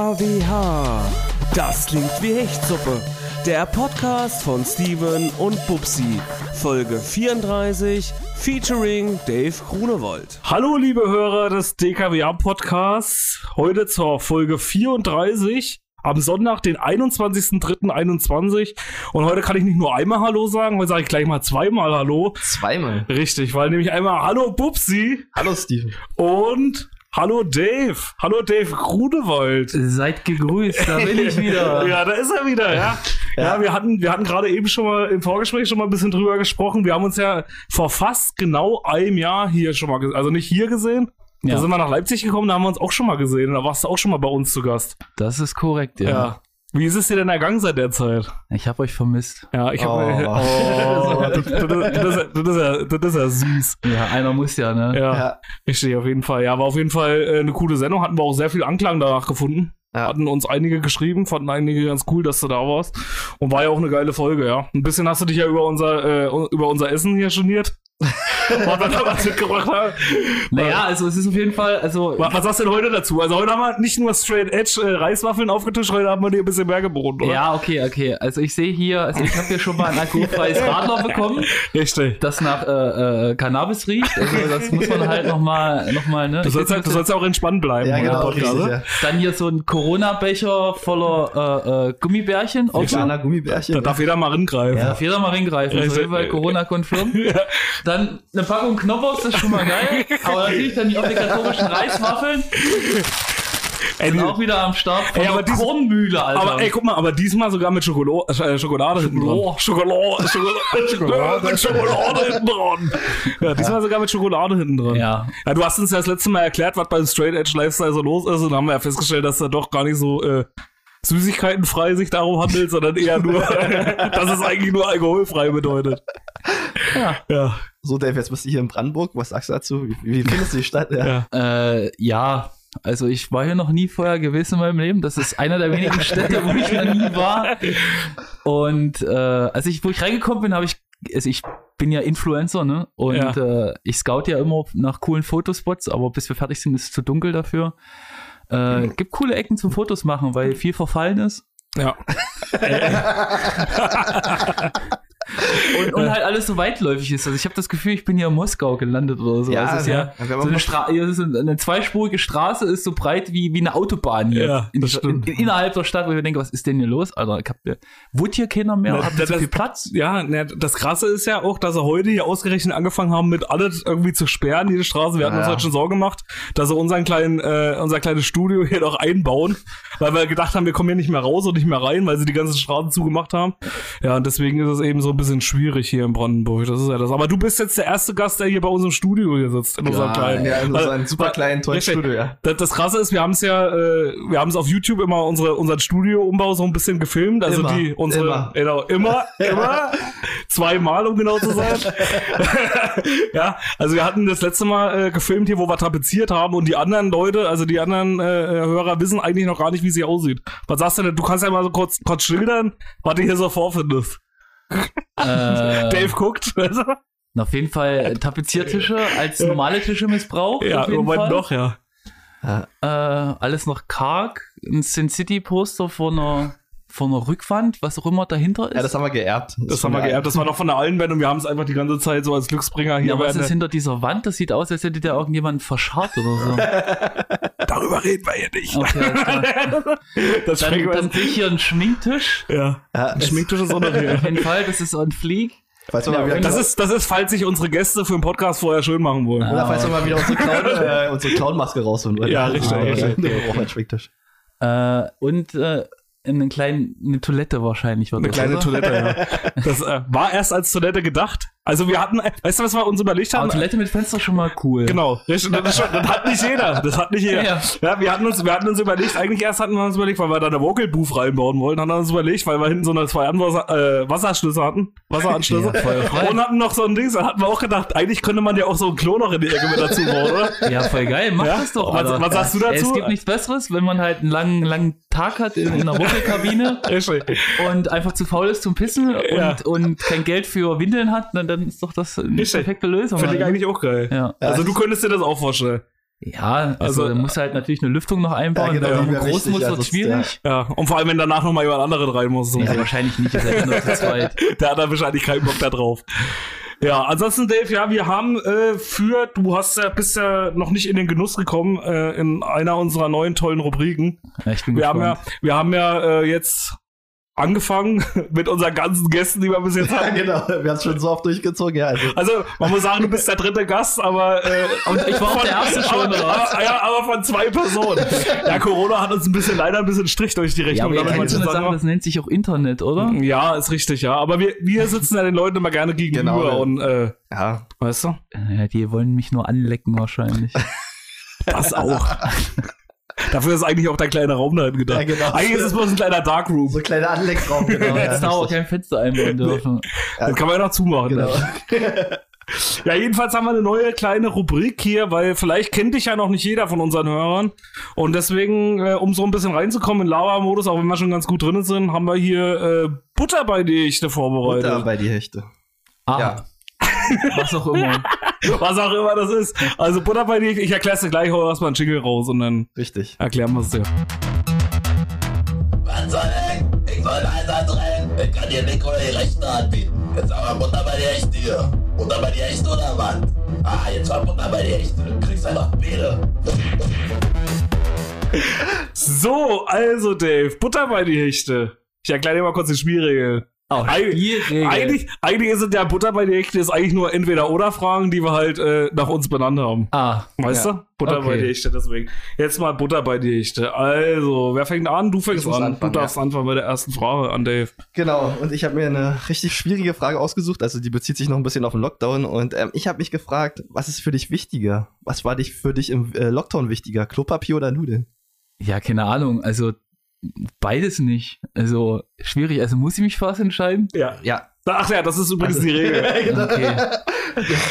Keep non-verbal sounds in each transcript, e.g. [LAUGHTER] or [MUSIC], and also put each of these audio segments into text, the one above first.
DKWH. Das klingt wie Hechtsuppe. Der Podcast von Steven und Bubsi. Folge 34 featuring Dave Grunewold. Hallo, liebe Hörer des DKWA Podcasts. Heute zur Folge 34 am Sonntag, den 21.03.21. Und heute kann ich nicht nur einmal Hallo sagen, heute sage ich gleich mal zweimal Hallo. Zweimal. Richtig, weil nämlich einmal Hallo Bubsi Hallo Steven. und Hallo Dave. Hallo Dave Grunewold. Seid gegrüßt, da bin ich wieder. [LAUGHS] Ja, da ist er wieder, ja. Ja, wir hatten, wir hatten gerade eben schon mal im Vorgespräch schon mal ein bisschen drüber gesprochen. Wir haben uns ja vor fast genau einem Jahr hier schon mal, also nicht hier gesehen. Da Ja. sind wir nach Leipzig gekommen, da haben wir uns auch schon mal gesehen. Da warst du auch schon mal bei uns zu Gast. Das ist korrekt, ja. Ja. Wie ist es dir denn ergangen seit der Zeit? Ich habe euch vermisst. Ja, ich habe. Oh. Oh, das, das, das, ist- ja, das ist ja süß. Ja, einer muss ja, ne? Ja, Ja. richtig, auf jeden Fall. Ja, war auf jeden Fall äh, eine coole Sendung. Hatten wir auch sehr viel Anklang danach gefunden. Ja. Hatten uns einige geschrieben, fanden einige ganz cool, dass du da warst. Und war ja auch eine geile Folge, ja. Ein bisschen hast du dich ja über unser, äh, über unser Essen hier geniert. Was wir da was mitgebracht haben. Naja, also es ist auf jeden Fall, also Was, was sagst du denn heute dazu? Also heute haben wir nicht nur Straight Edge äh, Reiswaffeln aufgetischt, heute haben wir dir ein bisschen mehr geboten, oder? ja, okay, okay. Also ich sehe hier, also ich habe hier schon mal ein alkoholfreies [LAUGHS] Radler bekommen, Richtig. das nach äh, äh, Cannabis riecht. Also das muss man halt nochmal, noch mal, ne? Du sollst, ja, nicht, du sollst ja auch entspannt bleiben. Ja, genau, richtig, ne? ja. Dann hier so ein Corona-Becher voller äh, äh, Gummibärchen. Kleiner Gummibärchen. Da darf jeder mal ringreifen. Ja. Auf jeder mal reingreifen. Ja, Fall Corona-konfirm. [LAUGHS] Dann eine Packung Knoblauch, das ist schon mal geil. [LAUGHS] Aber natürlich dann die obligatorischen Reiswaffeln. Ey, Sind auch wieder am Start von Ey, aber dies- Kornmühle, Alter. Aber ey, guck mal, aber diesmal sogar mit Schokolo äh, Schokolade hinten dran. Schokolade, [LAUGHS] Schokolade, Schokolade, mit Schokolade hinten dran. Ja, diesmal sogar mit Schokolade hinten dran. Ja. Ja, du hast uns ja das letzte Mal erklärt, was beim Straight Edge Lifestyle so los ist und dann haben wir ja festgestellt, dass da doch gar nicht so äh, Süßigkeitenfrei sich darum handelt, sondern eher nur, [LAUGHS] dass es eigentlich nur alkoholfrei bedeutet. Ja. Ja, So, Dave, jetzt bist du hier in Brandenburg. Was sagst du dazu? Wie, wie findest du die Stadt? Ja. [LAUGHS] ja. Äh, ja, also ich war hier noch nie vorher gewesen in meinem Leben. Das ist einer der wenigen Städte, wo ich noch nie war. Und äh, als ich, wo ich reingekommen bin, habe ich, also ich bin ja Influencer, ne? Und Ja. äh, ich scout ja immer nach coolen Fotospots, aber bis wir fertig sind, ist es zu dunkel dafür. Äh, gibt coole Ecken zum Fotos machen, weil viel verfallen ist. ja. [LAUGHS] [LAUGHS] Und, und halt alles so weitläufig ist. Also ich habe das Gefühl, ich bin hier in Moskau gelandet oder so. Ja, also es ist ja, ja. So eine, Stra ist eine zweispurige Straße ist so breit wie, wie eine Autobahn hier. Ja, in, stimmt. in, innerhalb der Stadt, wo ich mir denke, was ist denn hier los? Alter, ich hab, wohnt hier keiner mehr? Na, Habt ihr so viel Platz? Ja, ne, das Krasse ist ja auch, dass sie heute hier ausgerechnet angefangen haben, mit alles irgendwie zu sperren, jede Straße. Wir hatten uns Ja. heute schon Sorgen gemacht, dass sie unseren kleinen, äh, unser kleines Studio hier noch einbauen, weil wir gedacht haben, wir kommen hier nicht mehr raus und nicht mehr rein, weil sie die ganzen Straßen zugemacht haben. Ja, und deswegen ist es eben so ein bisschen schwierig hier in Brandenburg. Das ist ja das. Aber du bist jetzt der erste Gast, der hier bei uns im Studio hier sitzt, in unserem kleinen. ja, in Weil- so einem super kleinen, tollen. Studio, ja. Das, das Krasse ist, wir haben es ja, äh, wir haben es auf YouTube immer unsere unseren Studioumbau so ein bisschen gefilmt. Also Immer, die unsere immer. genau immer [LAUGHS] immer zweimal um genau zu sein. [LAUGHS] ja, also wir hatten das letzte Mal äh, gefilmt hier, wo wir tapeziert haben und die anderen Leute, also die anderen äh, Hörer wissen eigentlich noch gar nicht, wie sie aussieht. Was sagst du denn? Du kannst ja mal so kurz kurz schildern, was du hier so vorfindest. Äh, Dave guckt. Also, auf jeden Fall Tapeziertische als normale Tische missbraucht. ja, auf jeden im Moment Fall. noch, ja. Äh, alles noch karg. Ein Sin City Poster vor einer, vor einer Rückwand, was auch immer dahinter ist. Ja, das haben wir geerbt. Das haben wir geerbt. Das war noch von der Allenband und wir haben es einfach die ganze Zeit so als Glücksbringer hier. ja, was ist hinter dieser Wand? Das sieht aus, als hätte der irgendjemand verscharrt oder so. [LAUGHS] Darüber reden wir hier nicht. Okay, [LAUGHS] das Dann, schmeckt dann sehe ich hier einen Schminktisch. Ja. Ja, Ein Schminktisch ist auch noch hier. [LAUGHS] Auf jeden Fall, das ist so ein Flieg. Falls wir mal wieder, Das ist, das ist, falls sich unsere Gäste für den Podcast vorher schön machen wollen. oder falls wir mal wieder unsere Clown, [LAUGHS] äh, unsere Clownmaske rausholen wollen. Ja, richtig, Aber, richtig. Wir brauchen einen Schminktisch. Äh, und äh, eine kleine eine Toilette wahrscheinlich. Eine das, kleine oder? Toilette, ja. Das äh, war erst als Toilette gedacht. Also wir hatten, weißt du, was wir uns überlegt Aber haben? Toilette mit Fenster schon mal cool. Genau, [LAUGHS] das, das, das hat nicht jeder. Das hat nicht jeder. Ja. Ja, wir hatten uns, wir hatten uns überlegt, eigentlich erst hatten wir uns überlegt, weil wir da eine Vocal Booth reinbauen wollten, haben wir uns überlegt, weil wir hinten so eine zwei Anwasser, äh, Wasserschlüsse hatten, Wasseranschlüsse. Ja, und hatten noch so ein Ding, dann hatten wir auch gedacht, eigentlich könnte man ja auch so ein Klo noch in die Ecke mit dazu bauen, oder? Ja, voll geil. Mach Ja? das doch. Was- was sagst du dazu? Es gibt nichts Besseres, wenn man halt einen langen, langen Tag hat in, in einer [LAUGHS] Richtig. und einfach zu faul ist zum Pissen Ja. und, und kein Geld für Windeln hat, dann, dann ist doch das eine Richtig. perfekte Lösung. Finde ich eigentlich auch geil. Ja. Also Ja, du könntest dir das auch vorstellen. Ja, also, Also, da muss halt natürlich eine Lüftung noch einbauen. Ja, genau, wäre groß muss, ja, schwierig. Ja, und vor allem, wenn danach nochmal jemand anderes rein muss. Ja, wahrscheinlich nicht, ihr seid nur zu zweit. [LAUGHS] Der hat da wahrscheinlich keinen Bock da drauf. Ja, ansonsten, Dave, ja, wir haben äh, für, du hast ja, bist ja noch nicht in den Genuss gekommen, äh, in einer unserer neuen tollen Rubriken. Ja, ich bin Wir haben ja, gespannt. wir haben ja äh, jetzt angefangen [LAUGHS] mit unseren ganzen Gästen, die wir bis jetzt Ja, hatten. genau. Wir haben es schon so oft durchgezogen, ja. Also, Also, man muss sagen, du bist der dritte Gast, aber äh, Und ich war auch der Erste schon, aber, aber, ja, aber von zwei Personen. Ja, Corona hat uns ein bisschen leider ein bisschen Strich durch die Ja, Rechnung. aber ihr damit so Sache, das nennt sich auch Internet, oder? ja, ist richtig, ja. Aber wir, wir sitzen ja den Leuten immer gerne gegenüber Genau. und äh, ja. weißt du? Ja, die wollen mich nur anlecken wahrscheinlich. [LAUGHS] Das auch. Dafür ist eigentlich auch dein kleiner Raum dahin gedacht. Ja, genau. Eigentlich ist es bloß ein kleiner Darkroom. So ein kleiner Anlecksraum, genau. ja, Jetzt da aber richtig. kein Fenster einbauen dürfen. Das kann man ja noch zumachen. Genau. Ne? [LAUGHS] Ja, jedenfalls haben wir eine neue kleine Rubrik hier, weil vielleicht kennt dich ja noch nicht jeder von unseren Hörern. Und deswegen, äh, um so ein bisschen reinzukommen in Lava-Modus, auch wenn wir schon ganz gut drin sind, haben wir hier äh, Butter bei die Echte vorbereitet. Butter bei die Hechte. Ah, Ja. Was auch immer. [LAUGHS] Was auch immer das ist. Also Butter bei die Echte, ich erklär's dir gleich, hol erstmal einen Jingle raus und dann Richtig. erklären wir es dir. Was soll ich? Ich soll Einsatz rennen. Ich kann dir Mikro die Rechten anbieten. Jetzt aber Butter bei dir echt hier. Butter bei dir echt oder was? Ah, jetzt war Butter bei dir echt. Du kriegst einfach Biere. So, also Dave, Butter bei die Hechte. Ich erkläre dir mal kurz die Spielregel. Oh, Eig-. Eigentlich, eigentlich ist es ja Butter bei die Hechte, ist eigentlich nur entweder oder Fragen, die wir halt äh, nach uns benannt haben. Ah, Weißt Ja. du? Butter Okay. bei die Hechte, deswegen. Jetzt mal Butter bei die Hechte. Also, wer fängt an? Du fängst an. anfangen, du darfst anfangen bei der ersten Frage an Dave. Genau, und ich habe mir eine richtig schwierige Frage ausgesucht, also die bezieht sich noch ein bisschen auf den Lockdown und ähm, ich habe mich gefragt, was ist für dich wichtiger? Was war dich für dich im äh, Lockdown wichtiger? Klopapier oder Nudeln? ja, keine Ahnung. Also beides nicht. Also schwierig. Also muss ich mich für was entscheiden? Ja. Ja. Ach ja, das ist übrigens Also- die Regel. [LAUGHS] Genau.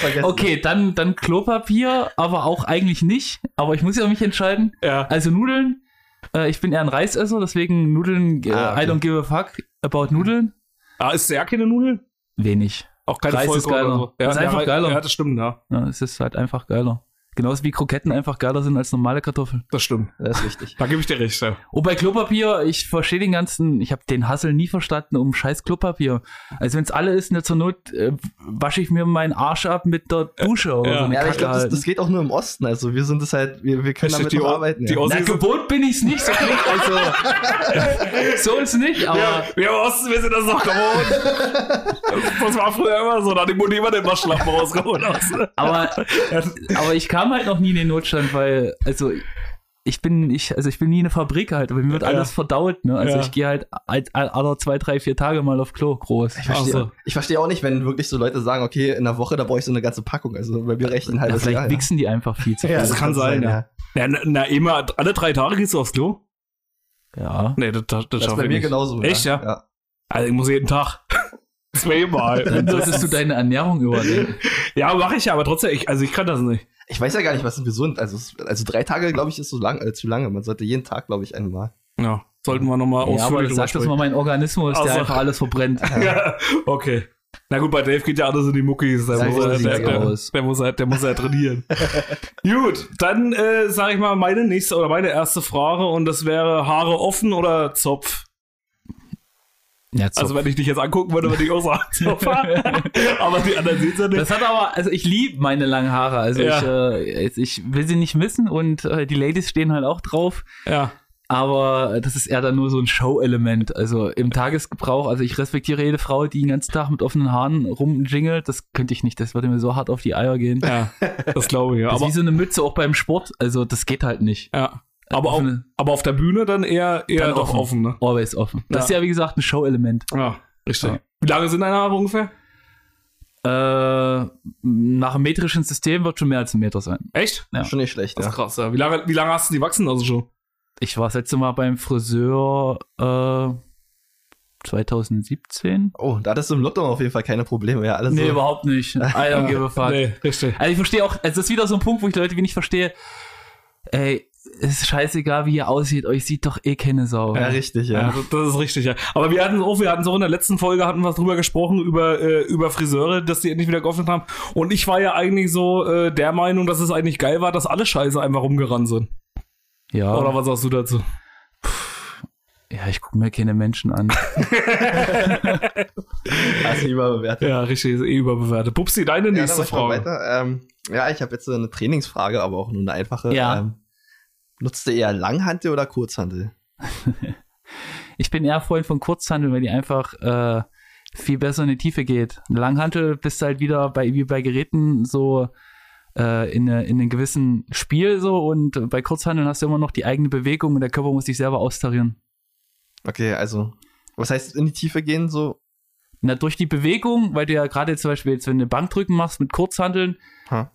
Okay. Okay, dann, dann Klopapier, aber auch eigentlich nicht. Aber ich muss ja mich entscheiden. Ja. Also Nudeln. Äh, ich bin eher ein Reisesser, deswegen Nudeln. Äh, Ah, okay. I don't give a fuck about Nudeln. Ah, ist sehr keine Nudeln? Wenig. Auch keine Reis ist geiler. oder so. Ja, Ist einfach ja, geiler. Ja, das stimmt, ja. Ja, es ist halt einfach geiler. Genauso wie Kroketten einfach geiler sind als normale Kartoffeln. Das stimmt. Das ist richtig. Da gebe ich dir recht, ja. Und bei Klopapier, ich verstehe den ganzen, ich habe den Hassel nie verstanden um scheiß Klopapier. Also wenn es alle ist, ne, zur Not äh, wasche ich mir meinen Arsch ab mit der Dusche oder Ja. so Ja, aber ich glaube, das, halt. das geht auch nur im Osten. Also wir sind es halt, wir, wir können damit Die arbeiten. die ja. Na, gewohnt bin ich's nicht, so klingt also. [LAUGHS] so ist nicht, aber. Ja, wir im Osten, wir sind das noch gewohnt. Das, war früher immer so, da hat die Mutti immer den Waschlappen rausgeholt. aus. Aber, [LAUGHS] aber ich kam halt noch nie in den Notstand, weil, also, ich bin, ich, also ich bin nie in eine Fabrik halt, aber mir wird Ja. alles verdaut, ne? Also Ja. ich gehe halt alt- all- alle zwei, drei, vier Tage mal auf Klo, groß. Ich verstehe, Ach so. ich verstehe auch nicht, wenn wirklich so Leute sagen, okay, in einer Woche, da brauche ich so eine ganze Packung. Also bei mir reicht ein Ja, halbes vielleicht Jahr. wichsen die einfach viel zu [LAUGHS] viel. Ja, Das kann sein, ja. Ja, na, na, immer, alle drei Tage gehst du aufs Klo? Ja. Nee, das, das, das Das ist bei ich mir nicht. genauso. Echt, ja? ja? Also ich muss jeden Tag. [LAUGHS] Zweimal. Dann solltest du deine Ernährung überdenken. ja, mache ich ja, aber trotzdem, ich, also ich kann das nicht. Ich weiß ja gar nicht, was ist gesund. Also, also drei Tage, glaube ich, ist so lang, äh, zu lange. Man sollte jeden Tag, glaube ich, einmal. Ja, sollten wir nochmal Ja, aber ausführlich das sagt das mal mein Organismus, der Also- einfach alles verbrennt. [LAUGHS] Ja, okay. Na gut, bei Dave geht ja alles in die Muckis. Der, muss, halt, sieht's der, der, aus. der, muss halt, der muss halt trainieren. [LAUGHS] gut, dann äh, sage ich mal meine nächste oder meine erste Frage und das wäre Haare offen oder Zopf? Ja, Also wenn ich dich jetzt angucken würde, würde ich auch sagen [LAUGHS] Zopf. aber die anderen sehen es ja nicht. Das hat aber, also ich liebe meine langen Haare. Also Ja. ich, äh, ich will sie nicht missen und äh, die Ladies stehen halt auch drauf. ja. Aber das ist eher dann nur so ein Show-Element. Also im Tagesgebrauch, also ich respektiere jede Frau, die den ganzen Tag mit offenen Haaren rumjingelt. Das könnte ich nicht. Das würde mir so hart auf die Eier gehen. Ja, das glaube ich, ja. Das ist Aber, wie so eine Mütze auch beim Sport. Also das geht halt nicht. ja. Aber, auf, aber auf der Bühne dann eher, eher Dann doch offen, ne? Always offen. Das Ja. ist ja wie gesagt ein Show-Element. Ja, richtig. Ja. Wie lange sind deine Haare ungefähr? Äh, nach dem metrischen System wird schon mehr als ein Meter sein. Echt? Ja. Schon nicht schlecht, Das ja. ist krass, ja. Wie lange, wie lange hast du die wachsen also schon? Ich war das letzte Mal beim Friseur äh, 2017. Oh, da hattest du im Lockdown auf jeden Fall keine Probleme. Ja, alles Nee, so. überhaupt nicht. [LAUGHS] I don't give a fuck. Nee, richtig. Also ich verstehe auch, also das ist wieder so ein Punkt, wo ich Leute wie nicht verstehe. Ey, ist scheißegal, wie ihr aussieht, euch sieht doch eh keine Sau. Ja, richtig, Ja, ja. das, ist richtig, ja. Aber wir hatten auch, wir hatten so in der letzten Folge hatten wir drüber gesprochen, über, äh, über Friseure, dass die endlich wieder geöffnet haben. Und ich war ja eigentlich so äh, der Meinung, dass es eigentlich geil war, dass alle Scheiße einfach rumgerannt sind. Ja, Oder was sagst du dazu? ja ich gucke mir keine Menschen an. [LAUGHS] Hast du überbewertet. Ja, richtig, ist eh überbewertet. Pupsi, deine nächste ja, Frage. Ähm, ja, ich habe jetzt so eine Trainingsfrage, aber auch nur eine einfache. Ja. Ähm, nutzt du eher Langhantel oder Kurzhantel? [LAUGHS] Ich bin eher Freund von Kurzhantel, weil die einfach äh, viel besser in die Tiefe geht. Eine Langhantel bist du halt wieder bei, wie bei Geräten so äh, in, eine, in einem gewissen Spiel so und bei Kurzhanteln hast du immer noch die eigene Bewegung und der Körper muss sich selber austarieren. Okay, also, was heißt in die Tiefe gehen so? Na, durch die Bewegung, weil du ja gerade zum Beispiel jetzt, wenn du Bankdrücken machst mit Kurzhanteln,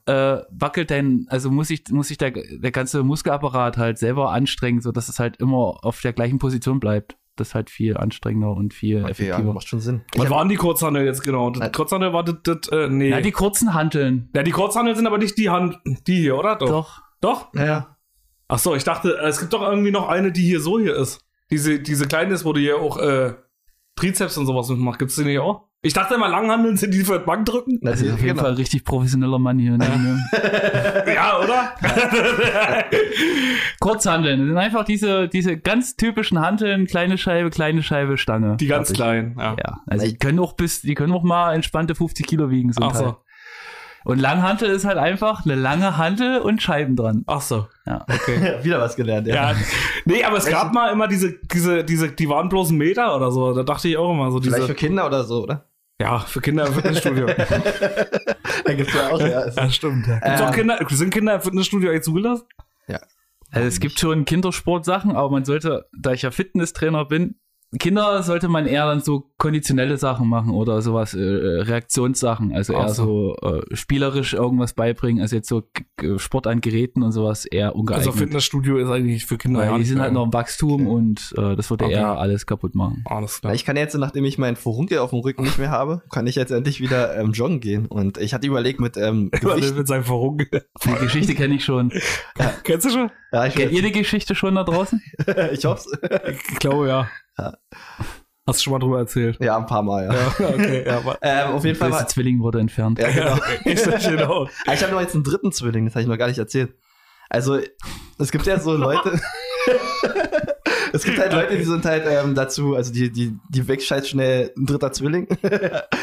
Äh, wackelt dein, also muss sich muss sich der, der ganze Muskelapparat halt selber anstrengen, so dass es halt immer auf der gleichen Position bleibt. Das ist halt viel anstrengender und viel Okay, ja, effektiver. macht schon Sinn. Ich Was waren die Kurzhandel jetzt genau? Das Nein. Kurzhandel war das, das äh, nee. Ja, die kurzen Hanteln. ja, die Kurzhandel sind aber nicht die Hand, die hier, oder? Doch. Doch. Doch? ja, ja. Ach so, ich dachte, äh, es gibt doch irgendwie noch eine, die hier so hier ist. Diese, diese kleine ist, wo du hier auch äh, Trizeps und sowas mitmachst. Gibt's die nicht auch? Ich dachte immer, Langhandeln sind die für das Bankdrücken. Das ist auf jeden genau. Fall ein richtig professioneller Mann hier. [LAUGHS] Ja, oder? [LAUGHS] Kurzhanteln. Das sind einfach diese, diese ganz typischen Hanteln, kleine Scheibe, kleine Scheibe, Stange. die ganz kleinen. Ja. Ja, also die können auch bis, die können auch mal entspannte 50 Kilo wiegen. So Ach so. Teil. Und Langhantel ist halt einfach eine lange Hantel und Scheiben dran. Ach so. Ja. Okay. [LAUGHS] Wieder was gelernt, ja. Ja, nee, aber es gab mal immer diese, diese, diese, die waren bloß ein Meter oder so. Da dachte ich auch immer so Vielleicht diese. für Kinder oder so, oder? Ja, für Kinder im Fitnessstudio. [LAUGHS] Da gibt's ja auch, ja. ja, stimmt. Ja. Gibt's Ähm. auch Kinder, sind Kinder im Fitnessstudio eigentlich zugelassen? Also es gibt schon Kindersportsachen, aber man sollte, da ich ja Fitnesstrainer bin, Kinder sollte man eher dann so konditionelle Sachen machen oder sowas, äh, Reaktionssachen, also eher so. so äh, spielerisch irgendwas beibringen, also jetzt so Sport an Geräten und sowas eher ungeeignet. Also Fitnessstudio ist eigentlich für Kinder. Weil ja die sind halt noch im Wachstum und äh, das würde Okay. eher alles kaputt machen. Alles klar. Ich kann jetzt, nachdem ich meinen Furunkel auf dem Rücken nicht mehr habe, kann ich jetzt endlich wieder ähm, joggen gehen. Und ich hatte überlegt mit ähm, [LAUGHS] Gewicht. mit seinem Verhunkel. Die Geschichte kenne ich schon. [LAUGHS] Kennst du schon? Ja, ich, Kennt ihr die Geschichte schon da draußen? [LAUGHS] ich hoff's. Ich glaube ja. Ja. Hast du schon mal drüber erzählt? Ja, ein paar Mal, ja. Ja, okay, ja, aber [LAUGHS] Ähm, auf jeden Fall Der war, Zwilling wurde entfernt. ja, genau. [LAUGHS] das genau. Ah, Ich habe noch jetzt einen dritten Zwilling, das habe ich noch gar nicht erzählt. Also, es gibt ja so Leute. [LAUGHS] es gibt halt Leute, die sind halt ähm, dazu, also die, die, die wegscheißt schnell ein dritter Zwilling. [LAUGHS]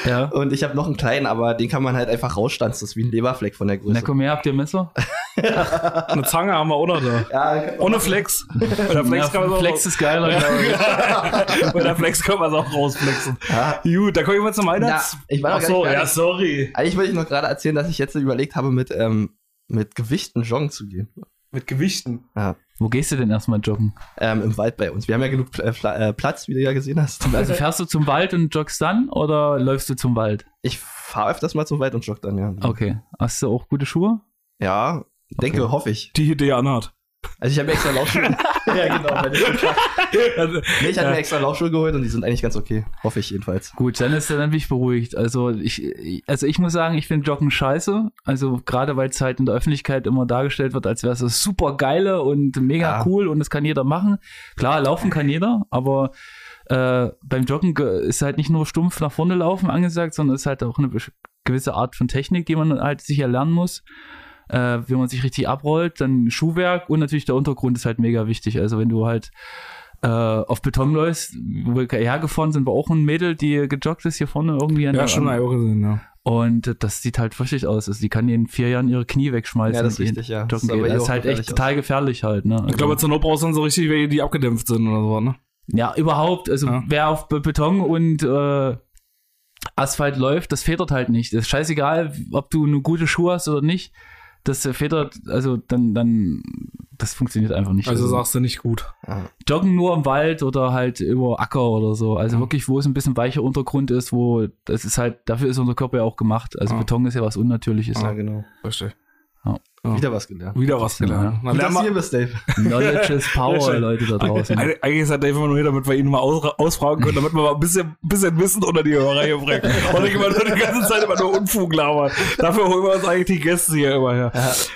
Ja. Und ich habe noch einen kleinen, aber den kann man halt einfach rausstanzen. Das ist wie ein Leberfleck von der Größe. Na komm her, habt ihr Messer? [LAUGHS] Eine Zange haben wir auch noch da. ja, Ohne Flex. Bei der Flex Ja, kann man Flex ist geiler, glaube ich. [LAUGHS] Bei der Flex kann man es auch rausflexen. ja. Gut, da komme ich mal zum Weihnachts. ich war Ach so, gar nicht ja, sorry. Eigentlich wollte ich noch gerade erzählen, dass ich jetzt überlegt habe, mit, ähm, mit Gewichten joggen zu gehen. Mit Gewichten. Ja. Wo gehst du denn erstmal joggen? Ähm, Im Wald bei uns. Wir haben ja genug Pl- Pla- äh, Platz, wie du ja gesehen hast. [LAUGHS] Also fährst du zum Wald und joggst dann oder läufst du zum Wald? Ich fahre öfters mal zum Wald und jogge dann, ja. Okay. Hast du auch gute Schuhe? Ja, denke, Okay. hoffe ich. Die hier die anhat. Also ich habe mir extra Laufschuhe. [LAUGHS] [LAUGHS] ja, genau. Meine nee, ich habe mir extra Laufschuhe geholt und die sind eigentlich ganz okay. Hoffe ich jedenfalls. Gut, dann ist er dann bin ich beruhigt. Also ich, also ich muss sagen, ich finde Joggen scheiße. Also gerade weil es halt in der Öffentlichkeit immer dargestellt wird, als wäre es das super geile und mega Ja. cool und das kann jeder machen. Klar, laufen kann jeder, aber äh, beim Joggen ge- ist halt nicht nur stumpf nach vorne laufen angesagt, sondern ist halt auch eine gewisse Art von Technik, die man halt sich erlernen muss. Äh, wenn man sich richtig abrollt, dann Schuhwerk und natürlich der Untergrund ist halt mega wichtig. Also wenn du halt äh, auf Beton läufst, wo wir hergefahren sind, war auch ein Mädel, die gejoggt ist hier vorne irgendwie an Ja, der schon mal auch gesehen, ja. Und das sieht halt fürchtig aus. Also die kann in vier Jahren ihre Knie wegschmeißen. Ja, das ist und richtig, ja. Joggen Das ist aber geht. Das ist halt echt total gefährlich halt. Ne? Ich glaube, zur Not brauchst du dann so richtig welche, die abgedämpft sind oder so, ne? Ja, überhaupt. Also Ja. wer auf Be- Beton und äh, Asphalt läuft, das federt halt nicht. Das ist scheißegal, ob du eine gute Schuhe hast oder nicht. Das federt, also dann, dann, das funktioniert einfach nicht. Also sagst du nicht gut. Ja. Joggen nur im Wald oder halt über Acker oder so. Also Ja. wirklich, wo es ein bisschen weicher Untergrund ist, wo das ist halt, dafür ist unser Körper ja auch gemacht. Also Ja. Beton ist ja was Unnatürliches. Ja, genau. Verstehe. Ja. Wieder was gelernt. Wieder was gelernt. Lernen dass du wir- hier bist, Dave. Knowledge is Power. Leute da draußen. Eig- Eigentlich ist der Dave immer nur hier, damit wir ihn mal aus, ausfragen können, damit wir mal ein bisschen, bisschen Wissen unter die Hörer hier bringen. [LAUGHS] Und nicht immer nur die ganze Zeit immer nur Unfug labern. Dafür holen wir uns eigentlich die Gäste hier immer her.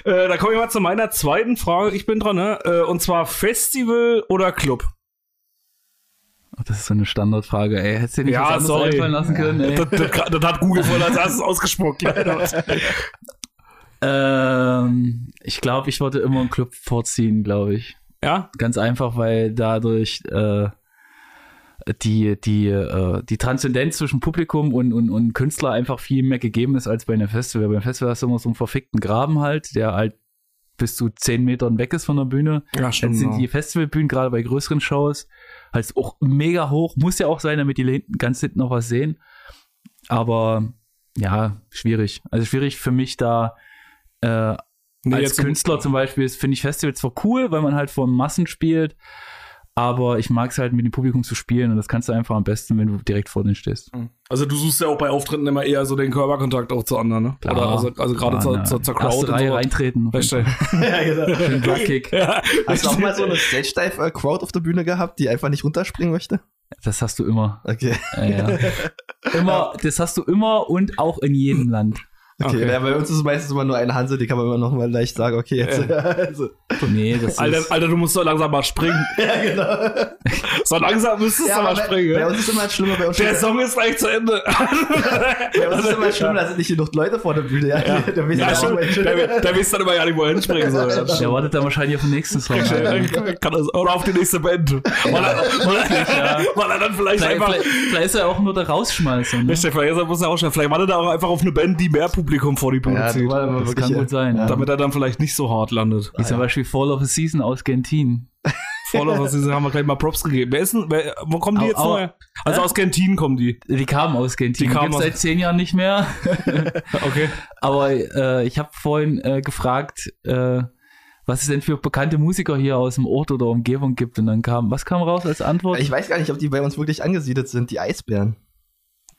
Äh, da komme ich mal zu meiner zweiten Frage. Ich bin dran, ne? Äh, und zwar Festival oder Club? Ach, Das ist so eine Standardfrage, ey. Hättest du dir nicht Ja, was anderes sorry. einfallen lassen können, ey. Das, das, das hat Google voll als erstes ausgespuckt. [LAUGHS] Ähm, ich glaube, ich wollte immer einen Club vorziehen, glaube ich. ja? Ganz einfach, weil dadurch äh, die, die, äh, die Transzendenz zwischen Publikum und, und, und Künstler einfach viel mehr gegeben ist als bei einem Festival. Beim Festival hast du immer so einen verfickten Graben halt, der halt bis zu zehn Metern weg ist von der Bühne. Ja, Dann sind die Festivalbühnen, gerade bei größeren Shows, halt auch mega hoch. Muss ja auch sein, damit die ganz hinten noch was sehen. Aber ja, schwierig. Also schwierig für mich da äh, Nee, als jetzt- Künstler zum Beispiel finde ich Festivals zwar cool, weil man halt vor Massen spielt, aber ich mag es halt mit dem Publikum zu spielen und das kannst du einfach am besten, wenn du direkt vor denen stehst. Also du suchst ja auch bei Auftritten immer eher so den Körperkontakt auch zu anderen, ne? Oder also, also gerade zur, zur, zur Crowd erste und Reihe so. reintreten. [LAUGHS] Ja, genau. Schön ja. Hast du auch mal so eine [LAUGHS] Stage-Dive-Crowd auf der Bühne gehabt, die einfach nicht runterspringen möchte? Das hast du immer. Okay. Ja, ja. [LAUGHS] Immer, das hast du immer und auch in jedem Land. Okay, Okay. Ja, bei uns ist es meistens immer nur eine Hanse, die kann man immer noch mal leicht sagen, okay, jetzt. [LAUGHS] also, Nee, das Alter, ist. Alter, du musst doch langsam mal springen. [LAUGHS] ja, genau. [LAUGHS] So langsam müsstest Ja, du mal bei, springen. bei ja. uns ist immer schlimmer, bei uns, Der Song ist gleich zu Ende. bei uns ist immer schlimmer, da sind nicht genug Leute vor der Bühne. Ja, Ja, da ja der weiß dann immer ja nicht, wo er hinspringen soll. Ja, Der wartet dann wahrscheinlich auf den nächsten Song. Kann das, oder auf die nächste Band. Weil er, er, er dann vielleicht Vielleicht, einfach. vielleicht, vielleicht ist er auch nur der Rausschmeißer. Ne? Richtig, vielleicht ist muss er auch schon. Vielleicht wartet er auch einfach auf eine Band, die mehr Publikum vor die Bühne Ja, zieht. Das wirklich, kann gut sein. Ja. Damit er dann vielleicht nicht so hart landet. Wie zum Beispiel Fall of a Season aus Gentin. [LAUGHS] Follower, sie haben wir gleich mal Props gegeben. Wer ist denn, wer, wo kommen die Au- jetzt au- neu? Also aus Gentin kommen die. Die kamen aus Gentin. Die Die kamen aus- seit zehn Jahren nicht mehr. [LAUGHS] Okay. Aber äh, ich habe vorhin äh, gefragt, äh, was es denn für bekannte Musiker hier aus dem Ort oder Umgebung gibt. Und dann kam, was kam raus als Antwort? Ich weiß gar nicht, ob die bei uns wirklich angesiedelt sind, die Eisbären.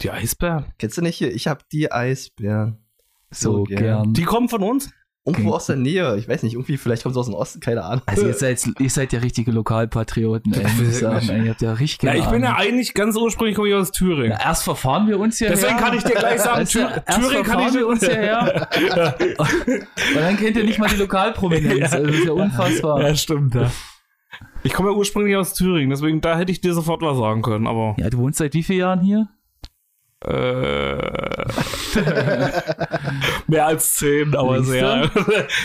Die Eisbären. Kennst du nicht hier? Ich hab die Eisbären. So gern. gern. Die kommen von uns? Irgendwo aus der Nähe. Ich weiß nicht, irgendwie, vielleicht kommt es aus dem Osten, keine Ahnung. Also ihr [LAUGHS] seid, ihr seid ja richtige Lokalpatrioten, ey, muss ich sagen. Ey, ihr habt ja richtig Ja, keine ich bin ja eigentlich ganz ursprünglich komme ich aus Thüringen. Ja, erst verfahren wir uns hierher. Deswegen kann ich dir gleich sagen, Weißt du, Thür- erst Thüringen kann verfahren ich wir uns hierher. [LAUGHS] Und dann kennt ihr nicht mal die Lokalprominenz. Also das ist ja unfassbar. Ja, stimmt, ja. Ich komme ja ursprünglich aus Thüringen, deswegen da hätte ich dir sofort was sagen können, aber Ja, du wohnst seit wie vielen Jahren hier? Äh, [LAUGHS] mehr als zehn, aber sehr. [LAUGHS]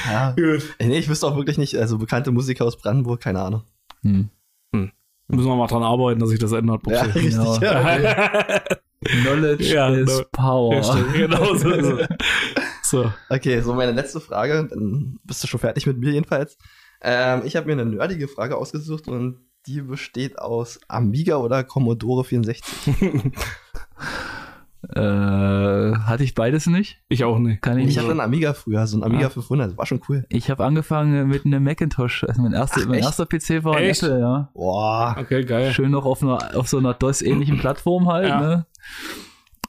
Ja. Gut. Nee, ich wüsste auch wirklich nicht, also bekannte Musiker aus Brandenburg, keine Ahnung. Hm. Müssen wir mal dran arbeiten, dass sich das ändert. Ja, richtig. Genau. Ja. [LAUGHS] Knowledge Ja, is no- power. Ja, stimmt, genau so es. So. Okay, so meine letzte Frage, dann bist du schon fertig mit mir jedenfalls. Ähm, ich habe mir eine nerdige Frage ausgesucht und die besteht aus Amiga oder Commodore 64. Äh, hatte ich beides nicht? Ich auch nicht. Kann ich Ich nicht. hatte einen Amiga früher, so ein Amiga Ah. 500, das war schon cool. Ich habe angefangen mit einem Macintosh. Also mein, erster Ach, mein erster PC war ein Echt? Apple, ja. Boah. Okay, geil. Schön noch auf, einer, auf so einer DOS-ähnlichen [CLEARS THROAT] Plattform halt, Ja. ne?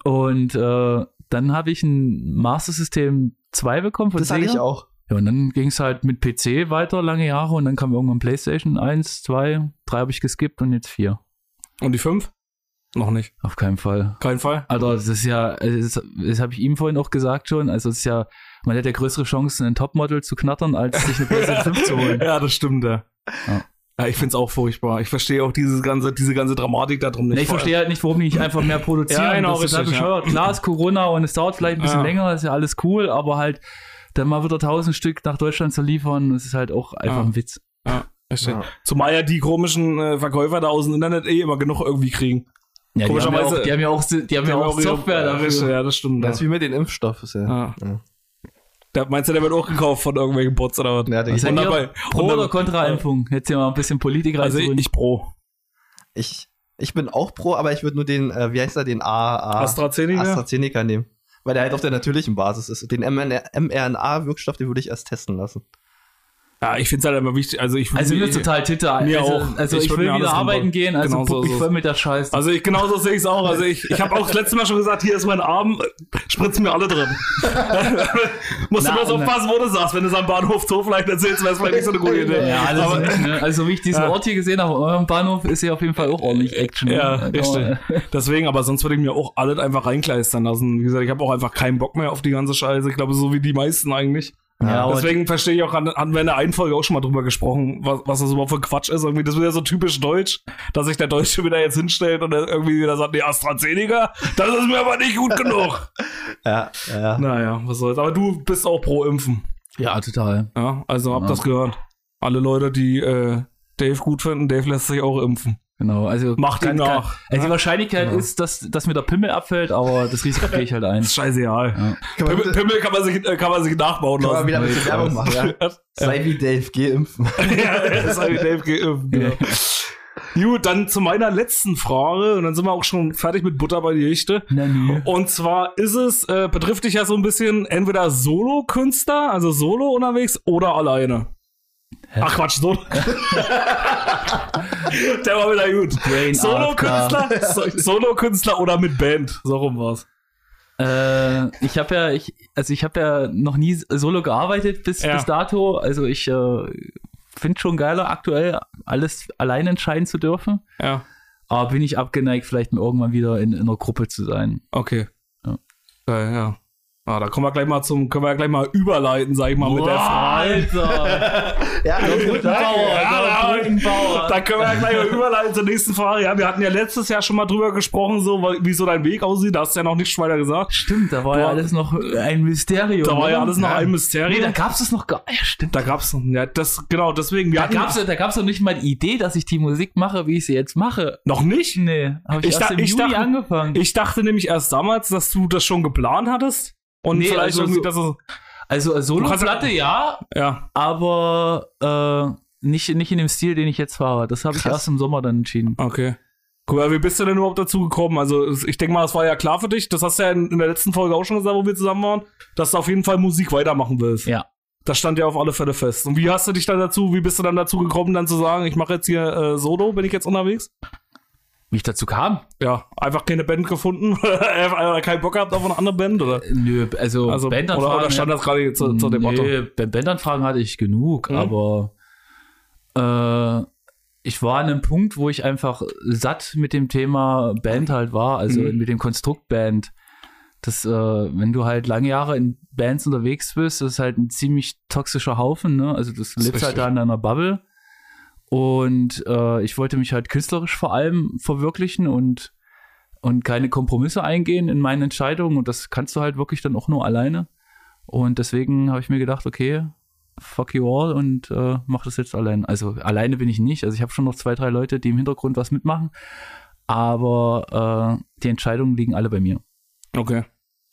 Und äh, dann habe ich ein Master System 2 bekommen von Das hatte Sega. ich auch. Ja, und dann ging es halt mit PC weiter lange Jahre und dann kam irgendwann PlayStation 1, 2, 3 habe ich geskippt und jetzt 4. Und die fünf? Noch nicht. Auf keinen Fall. Kein Fall. Also das ist ja, das, das habe ich ihm vorhin auch gesagt schon, also es ist ja, man hat ja größere Chancen, ein Topmodel zu knattern, als sich eine PlayStation 5 zu holen. [LAUGHS] Ja, das stimmt, ja. Ja. Ja, ich find's auch furchtbar. Ich verstehe auch dieses ganze, diese ganze Dramatik da drum nicht. Nee, ich verstehe halt nicht, warum die nicht einfach mehr produzieren. Ja, genau, das ist halt richtig, ja. bescheuert. Klar ist Corona und es dauert vielleicht ein bisschen Ja. länger, ist ja alles cool, aber halt dann mal wieder tausend Stück nach Deutschland zu liefern, das ist halt auch einfach Ja. ein Witz. Ja, das stimmt. Ja. Zumal ja die komischen äh, Verkäufer da aus dem Internet eh immer genug irgendwie kriegen. Ja, die haben ja Komischerweise- auch, die haben ja auch, die haben ja auch Software dafür. Ja, das stimmt. Das ist wie mit den Impfstoffen. Ist ja. Ja. Ja. Der, meinst du, der wird auch gekauft von irgendwelchen Bots oder was? Ja, ihr? dabei- Pro oder Kontra-Impfung? Jetzt hier mal ein bisschen Politik Also reinzuholen. ich pro. Ich, ich bin auch pro, aber ich würde nur den, äh, wie heißt er, den A, A AstraZeneca? AstraZeneca nehmen. Weil der halt auf der natürlichen Basis ist. Den mRNA-Wirkstoff, den würde ich erst testen lassen. Ja, ich finde es halt immer wichtig. Also ich Also mir ich, total Titter. Mir also, auch. Also Ich ich, will wieder arbeiten gehen, also Genau so ist voll mit der Scheiße. Also ich genauso sehe ich es auch. Also ich, ich habe auch das letzte Mal schon gesagt, hier ist mein Arm, spritzen mir alle drin. [LAUGHS] Musst du Na, mal so na. aufpassen, wo du sagst. Wenn du es am Bahnhof Zoo vielleicht erzählst, wäre es vielleicht nicht so eine gute Idee. ja, alles Aber, nicht, ne? Also wie ich diesen Ja. Ort hier gesehen habe, eurem Bahnhof, ist hier auf jeden Fall auch ordentlich Action. ne? Ja, richtig. [LAUGHS] Deswegen, aber sonst würde ich mir auch alles einfach reinkleistern lassen. Wie gesagt, ich habe auch einfach keinen Bock mehr auf die ganze Scheiße. Ich glaube, so wie die meisten eigentlich. Ja, Deswegen verstehe ich auch, an, an wir in der einen Folge auch schon mal drüber gesprochen, was, was das überhaupt für Quatsch ist. Irgendwie, das ist wieder so typisch deutsch, dass sich der Deutsche wieder jetzt hinstellt und irgendwie wieder sagt, nee, AstraZeneca, das ist mir aber nicht gut genug. [LAUGHS] Ja, ja. naja, was soll's. Aber du bist auch pro Impfen. ja, total. Ja, also habt Ja. das gehört. Alle Leute, die äh, Dave gut finden, Dave lässt sich auch impfen. Genau. Also Macht ihn kann- kann- nach. Also die Wahrscheinlichkeit Genau. ist, dass, dass mir der Pimmel abfällt, aber das Risiko gehe ich halt ein. Das [LAUGHS] ist scheißegal. Ja. Kann man, Pimmel, Pimmel kann man sich, äh, kann man sich nachbauen kann man lassen. wieder ein bisschen Werbung machen, [LAUGHS] ja? Sei wie Dave, geh impfen. [LAUGHS] ja, habe ich Dave geimpft. Genau. Gut, dann zu meiner letzten Frage und dann sind wir auch schon fertig mit Butter bei die nö. Und zwar ist es, äh, betrifft dich ja so ein bisschen entweder Solo-Künstler, also Solo unterwegs oder alleine. Ach Quatsch, Solo. [LAUGHS] Der war wieder gut. Solo-Künstler, So- Solo-Künstler oder mit Band. So rum war's. Äh, ich habe ja, ich, also ich habe ja noch nie solo gearbeitet bis, Ja. bis dato. Also ich äh, finde schon geiler, aktuell alles allein entscheiden zu dürfen. Ja, Aber bin ich abgeneigt, vielleicht mal irgendwann wieder in, in einer Gruppe zu sein. okay. Ja. Geil, ja. Ah, da kommen wir gleich mal zum, können wir gleich mal überleiten, sag ich mal, mit der Frage. Alter! [LAUGHS] Ja, Brückenbauer, Ja, der Brückenbauer. Da können wir ja gleich mal überleiten zur nächsten Frage. Ja, wir hatten ja letztes Jahr schon mal drüber gesprochen, so wie so dein Weg aussieht. Da hast du ja noch nichts weiter gesagt. Stimmt, da war ja Boah. alles noch ein Mysterium. Da war ja alles noch ein Nee, Mysterium. da gab's es noch gar Ja, stimmt. da gab's, ja, das, genau, deswegen, wir Da hatten gab's, da gab's doch nicht mal die Idee, dass ich die Musik mache, wie ich sie jetzt mache. noch nicht. Nee, habe ich, Ich erst im ich Juni dachte- angefangen. Ich dachte nämlich erst damals, dass du das schon geplant hattest. Und Nee, vielleicht also irgendwie, dass es, also Solo-Platte, ja, ja, aber äh, nicht, nicht in dem Stil, den ich jetzt fahre. Das habe ich erst im Sommer dann entschieden. okay. Cool, aber wie bist du denn überhaupt dazu gekommen? Also, ich denke mal, das war ja klar für dich. Das hast du ja in, in der letzten Folge auch schon gesagt, wo wir zusammen waren, dass du auf jeden Fall Musik weitermachen willst. Ja. Das stand ja auf alle Fälle fest. Und wie hast du dich dann dazu, wie bist du dann dazu gekommen, dann zu sagen, ich mache jetzt hier äh, Solo, bin ich jetzt unterwegs? Wie ich dazu kam? Ja, einfach keine Band gefunden, [LAUGHS] oder keinen Bock gehabt auf eine andere Band, oder? Nö, also, Also, oder, Bandanfragen. oder stand das gerade zu, zu dem Motto? Ba- Bandanfragen hatte ich genug, Mhm. aber äh, ich war an einem Punkt, wo ich einfach satt mit dem Thema Band halt war, also Mhm. mit dem Konstrukt Band. Das, äh, wenn du halt lange Jahre in Bands unterwegs bist, das ist halt ein ziemlich toxischer Haufen, ne? Also das lebst halt da in deiner Bubble. Und äh, ich wollte mich halt künstlerisch vor allem verwirklichen und, und keine Kompromisse eingehen in meinen Entscheidungen. Und das kannst du halt wirklich dann auch nur alleine. Und deswegen habe ich mir gedacht, okay, fuck you all und äh, mach das jetzt allein. Also alleine bin ich nicht. Also ich habe schon noch zwei, drei Leute, die im Hintergrund was mitmachen. Aber äh, die Entscheidungen liegen alle bei mir. Okay.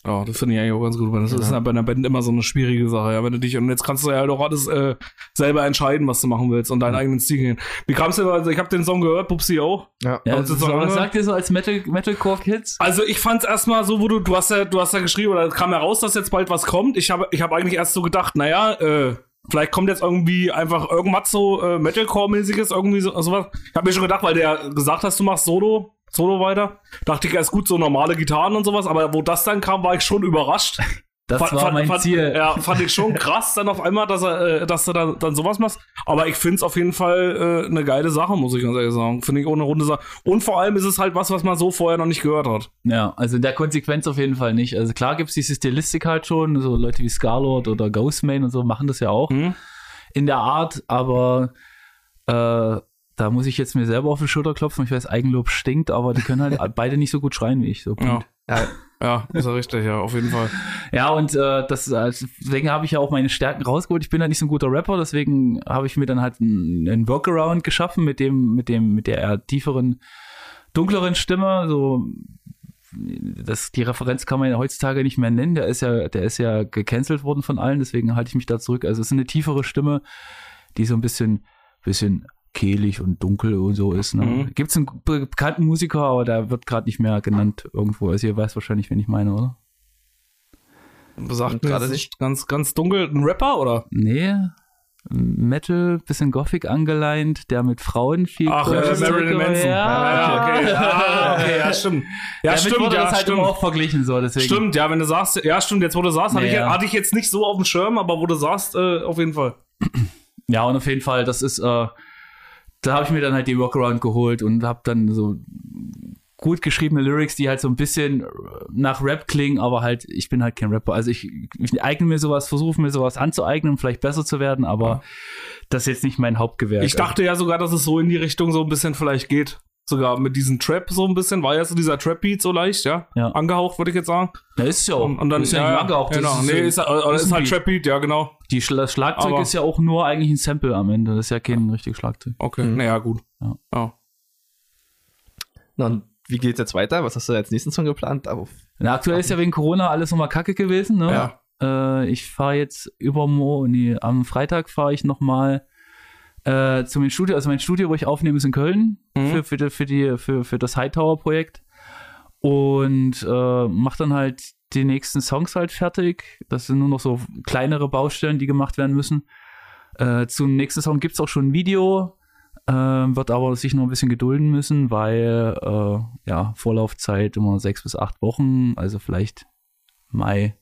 Ja, das finde ich eigentlich auch ganz gut, weil das ist ja bei einer Band immer so eine schwierige Sache, ja, wenn du dich, und jetzt kannst du ja halt auch alles äh, selber entscheiden, was du machen willst und deinen eigenen Stil gehen. Wie kam es denn, also ich habe den Song gehört, Pupsi auch. Ja. Ja, das so was sagt ihr so als Metal, Metalcore-Kids? Also ich fand's erstmal so, wo du, du hast ja, du hast ja geschrieben, oder es kam heraus, dass jetzt bald was kommt. Ich habe ich hab eigentlich erst so gedacht, naja, äh, vielleicht kommt jetzt irgendwie einfach irgendwas so äh, Metalcore-mäßiges, irgendwie so, sowas. Ich habe mir schon gedacht, weil du ja gesagt hast, du machst Solo, Solo weiter. Dachte ich erst gut, so normale Gitarren und sowas, aber wo das dann kam, war ich schon überrascht. Das Fand- war fand- mein fand, Ziel. Ja, fand ich schon krass dann auf einmal, dass, er, äh, dass du dann, dann sowas machst. Aber ich find's auf jeden Fall äh, eine geile Sache, muss ich ganz ehrlich sagen. Finde ich eine runde Sache. Und vor allem ist es halt was, was man so vorher noch nicht gehört hat. Ja, also in der Konsequenz auf jeden Fall nicht. Also klar gibt's diese Stilistik halt schon, so Leute wie Scarlord oder Ghostman und so machen das ja auch Hm? in der Art, aber äh, da muss ich jetzt mir selber auf die Schulter klopfen. Ich weiß, Eigenlob stinkt, aber die können halt [LAUGHS] beide nicht so gut schreien wie ich. So. Ja. Ja. Ja, ist ja richtig, ja, auf jeden Fall. Ja, und äh, das, äh, deswegen habe ich ja auch meine Stärken rausgeholt. Ich bin halt nicht so ein guter Rapper, deswegen habe ich mir dann halt einen, einen Workaround geschaffen mit dem, mit dem, mit der eher tieferen, dunkleren Stimme. So, das, die Referenz kann man ja heutzutage nicht mehr nennen. Der ist ja, der ist ja gecancelt worden von allen, deswegen halte ich mich da zurück. Also es ist eine tiefere Stimme, die so ein bisschen, bisschen kehlig und dunkel und so ist. Ne? Mhm. Gibt es einen be- bekannten Musiker, aber der wird gerade nicht mehr genannt irgendwo. Also ihr weißt wahrscheinlich, wen ich meine, oder? Sagt Gerade nicht. Ganz, ganz dunkel. Ein Rapper oder? Nee. Metal, bisschen Gothic angeleint, der mit Frauen viel Ach, äh, Marilyn Manson. Ja, ja, okay. [LAUGHS] Ah, okay, ja, stimmt. Ja, Damit stimmt, wurde ja, das halt stimmt. immer auch verglichen, so, deswegen. Stimmt, ja, wenn du sagst, ja, stimmt, jetzt wo du sagst, hatte, ich, Ja. hatte ich jetzt nicht so auf dem Schirm, aber wo du sagst, äh, auf jeden Fall. Ja, und auf jeden Fall, das ist, äh, da habe ich mir dann halt die Workaround geholt und habe dann so gut geschriebene Lyrics, die halt so ein bisschen nach Rap klingen, aber halt, ich bin halt kein Rapper. Also ich, ich eigne mir sowas, versuche mir sowas anzueignen, um vielleicht besser zu werden, aber das ist jetzt nicht mein Hauptgewerk. Ich dachte ja sogar, dass es so in die Richtung so ein bisschen vielleicht geht. Sogar mit diesem Trap so ein bisschen, war ja so dieser Trap-Beat so leicht, ja? Ja. Angehaucht, würde ich jetzt sagen. Da ist ja auch. Und, und dann ist ja, nicht angehaucht. Genau. Das ist, nee, ja- ist, äh, ist halt Beat. Trap-Beat, ja, genau. die Schla das Schlagzeug Aber- ist ja auch nur eigentlich ein Sample am Ende. Das ist ja kein richtiges Schlagzeug. Okay, Mhm. naja, gut. Ja. Ja. Na, und wie geht's jetzt weiter? Was hast du als nächsten Song geplant? Auf Na, aktuell ist ja wegen Corona alles nochmal kacke gewesen. Ne? Ja. Äh, ich fahre jetzt übermo nee, am Freitag fahre ich nochmal äh, zu meinem Studio. Also mein Studio, wo ich aufnehme, ist in Köln Mhm. für, für, die, für, die, für, für das Hightower-Projekt. Und äh, mach dann halt die nächsten Songs halt fertig. Das sind nur noch so kleinere Baustellen, die gemacht werden müssen. Äh, zum nächsten Song gibt es auch schon ein Video. Äh, wird aber sich noch ein bisschen gedulden müssen, weil äh, ja, Vorlaufzeit immer sechs bis acht Wochen, also vielleicht Mai.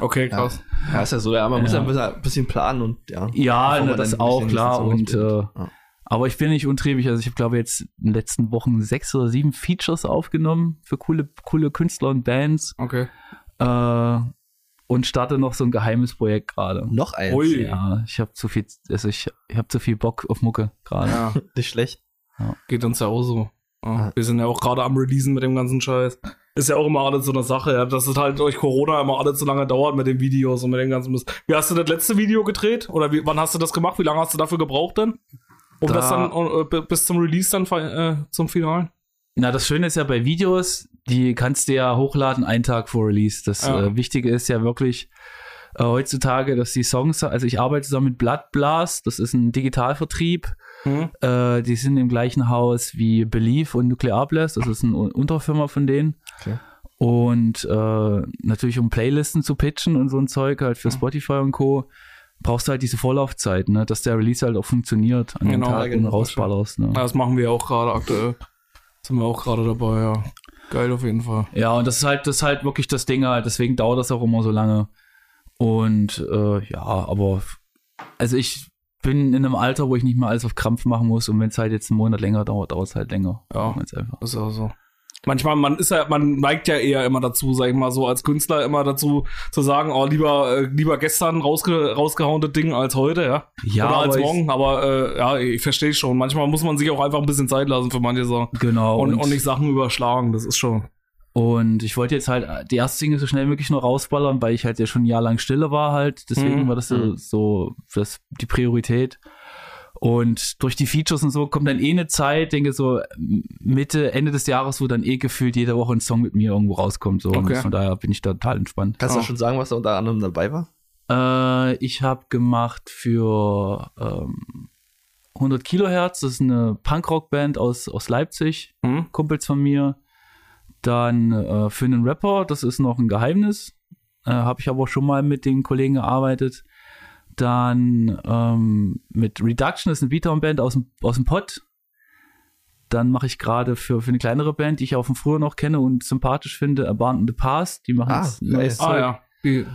Okay, krass. Ja, ist ja so, ja, man muss Ja. ja ein bisschen, ein bisschen planen und ja. Ja, Bevor ne, das auch, klar. Und, äh. Ja. aber ich bin nicht untriebig. Also ich habe, glaube jetzt in den letzten Wochen sechs oder sieben Features aufgenommen für coole, coole Künstler und Bands. Okay. Äh, und starte noch so ein geheimes Projekt gerade. Noch eins. Ui. Ja, ich habe zu viel, also ich, ich habe zu viel Bock auf Mucke gerade. Ja, [LAUGHS] Nicht schlecht. geht uns ja auch so. Ja, Ja. wir sind ja auch gerade am Releasen mit dem ganzen Scheiß. Ist ja auch immer alles so eine Sache, ja, dass es halt durch Corona immer alles so lange dauert mit den Videos und mit dem ganzen Mist. Wie hast du das letzte Video gedreht? Oder wie, wann hast du das gemacht? Wie lange hast du dafür gebraucht denn? Um Da- das dann äh, bis zum Release dann äh, zum Finalen? Na, das Schöne ist ja bei Videos, die kannst du ja hochladen einen Tag vor Release. Das Ja. äh, Wichtige ist ja wirklich äh, heutzutage, dass die Songs, also ich arbeite zusammen mit Blood Blast, das ist ein Digitalvertrieb. Hm? Äh, die sind im gleichen Haus wie Belief und Nuclear Blast, das ist eine Un- Unterfirma von denen. Okay. Und äh, natürlich, um Playlisten zu pitchen und so ein Zeug, halt für Spotify und Co., brauchst du halt diese Vorlaufzeit, ne? dass der Release halt auch funktioniert an Genau, dem Tag genau, und rausballerst. Ne? Ja, das machen wir auch gerade aktuell. Sind wir auch gerade dabei, ja. Geil auf jeden Fall. Ja, und das ist halt, das ist halt wirklich das Ding halt, deswegen dauert das auch immer so lange. Und äh, ja, aber also ich bin in einem Alter, wo ich nicht mehr alles auf Krampf machen muss und wenn es halt jetzt einen Monat länger dauert, dauert es halt länger. Ja. Einfach. Ist auch so. Manchmal, man ist ja, man neigt ja eher immer dazu, sag ich mal so, als Künstler immer dazu zu sagen, oh, lieber, äh, lieber gestern rausge rausgehauen das Ding als heute, ja. Ja, Oder als aber ich- morgen, aber äh, ja, ich verstehe schon. Manchmal muss man sich auch einfach ein bisschen Zeit lassen für manche Sachen. Genau. Und, und nicht Sachen überschlagen, das ist schon. Und ich wollte jetzt halt die erste Single so schnell wie möglich noch rausballern, weil ich halt ja schon ein Jahr lang stille war halt. Deswegen Mhm. war das so, so das, die Priorität. Und durch die Features und so kommt dann eh eine Zeit, denke so Mitte, Ende des Jahres, wo dann eh gefühlt jede Woche ein Song mit mir irgendwo rauskommt. So. Okay. Und von daher bin ich da total entspannt. Kannst du Ah. schon sagen, was da unter anderem dabei war? Äh, ich habe gemacht für ähm, 100 Kilohertz, das ist eine Punkrock-Band aus, aus Leipzig, Hm? Kumpels von mir. Dann äh, für einen Rapper, das ist noch ein Geheimnis, äh, habe ich aber schon mal mit den Kollegen gearbeitet. Dann ähm, mit Reduction, das ist eine Beatdown-Band aus dem, aus dem Pott. Dann mache ich gerade für, für eine kleinere Band, die ich auch von früher noch kenne und sympathisch finde, Abandon the Past. Die machen Ah, jetzt neues Ah Zeug. ja. Die,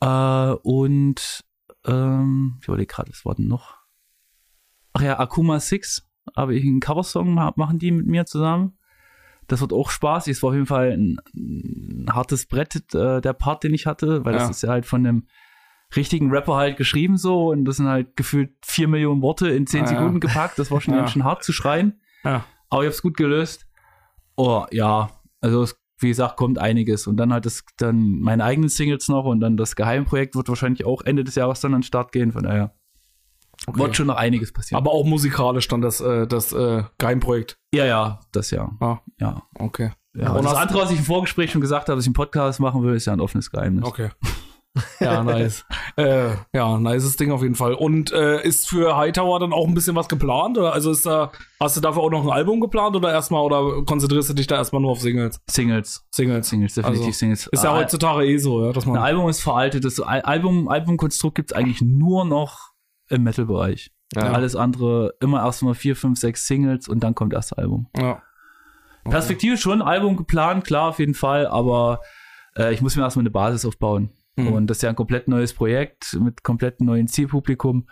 Äh, und ähm, ich überlege gerade, was war denn noch? Ach ja, Akuma Six, aber ich einen Coversong ma- machen die mit mir zusammen. Das wird auch spaßig. Es war auf jeden Fall ein, ein hartes Brett, äh, der Part, den ich hatte, weil Ja. das ist ja halt von einem richtigen Rapper halt geschrieben so und das sind halt gefühlt vier Millionen Worte in zehn Ja, ja. Sekunden gepackt. Das war schon [LAUGHS] Ja. ganz schön hart zu schreien. ja. Aber ich habe es gut gelöst. Oh, ja. Also, es, wie gesagt, kommt einiges. Und dann halt das, dann meine eigenen Singles noch und dann das Geheimprojekt wird wahrscheinlich auch Ende des Jahres dann an den Start gehen. Von daher wird schon noch einiges passieren. Aber auch musikalisch dann das, äh, das äh, Geheimprojekt. ja, ja, das ja. Ah, Ja. okay. ja. Und das andere, was ich im Vorgespräch schon gesagt habe, dass ich einen Podcast machen will, ist ja ein offenes Geheimnis. Okay. [LAUGHS] Ja, nice. äh, ja, nices Ding auf jeden Fall. Und äh, ist für Hightower dann auch ein bisschen was geplant? Oder also ist da, hast du dafür auch noch ein Album geplant oder erstmal oder konzentrierst du dich da erstmal nur auf Singles? Singles. Singles. Singles, definitiv Also, Singles. Ist ja Ah, heutzutage eh so, ja, dass Ein man. Album ist veraltet. Das Al- Album, Albumkonstrukt gibt es eigentlich nur noch im Metal-Bereich. Ja. Alles andere immer erstmal vier, fünf, sechs Singles und dann kommt das Album. Ja. Perspektive schon Album geplant, klar, auf jeden Fall, aber äh, ich muss mir erstmal eine Basis aufbauen. Mhm. Und das ist ja ein komplett neues Projekt mit komplett neuen Zielpublikum.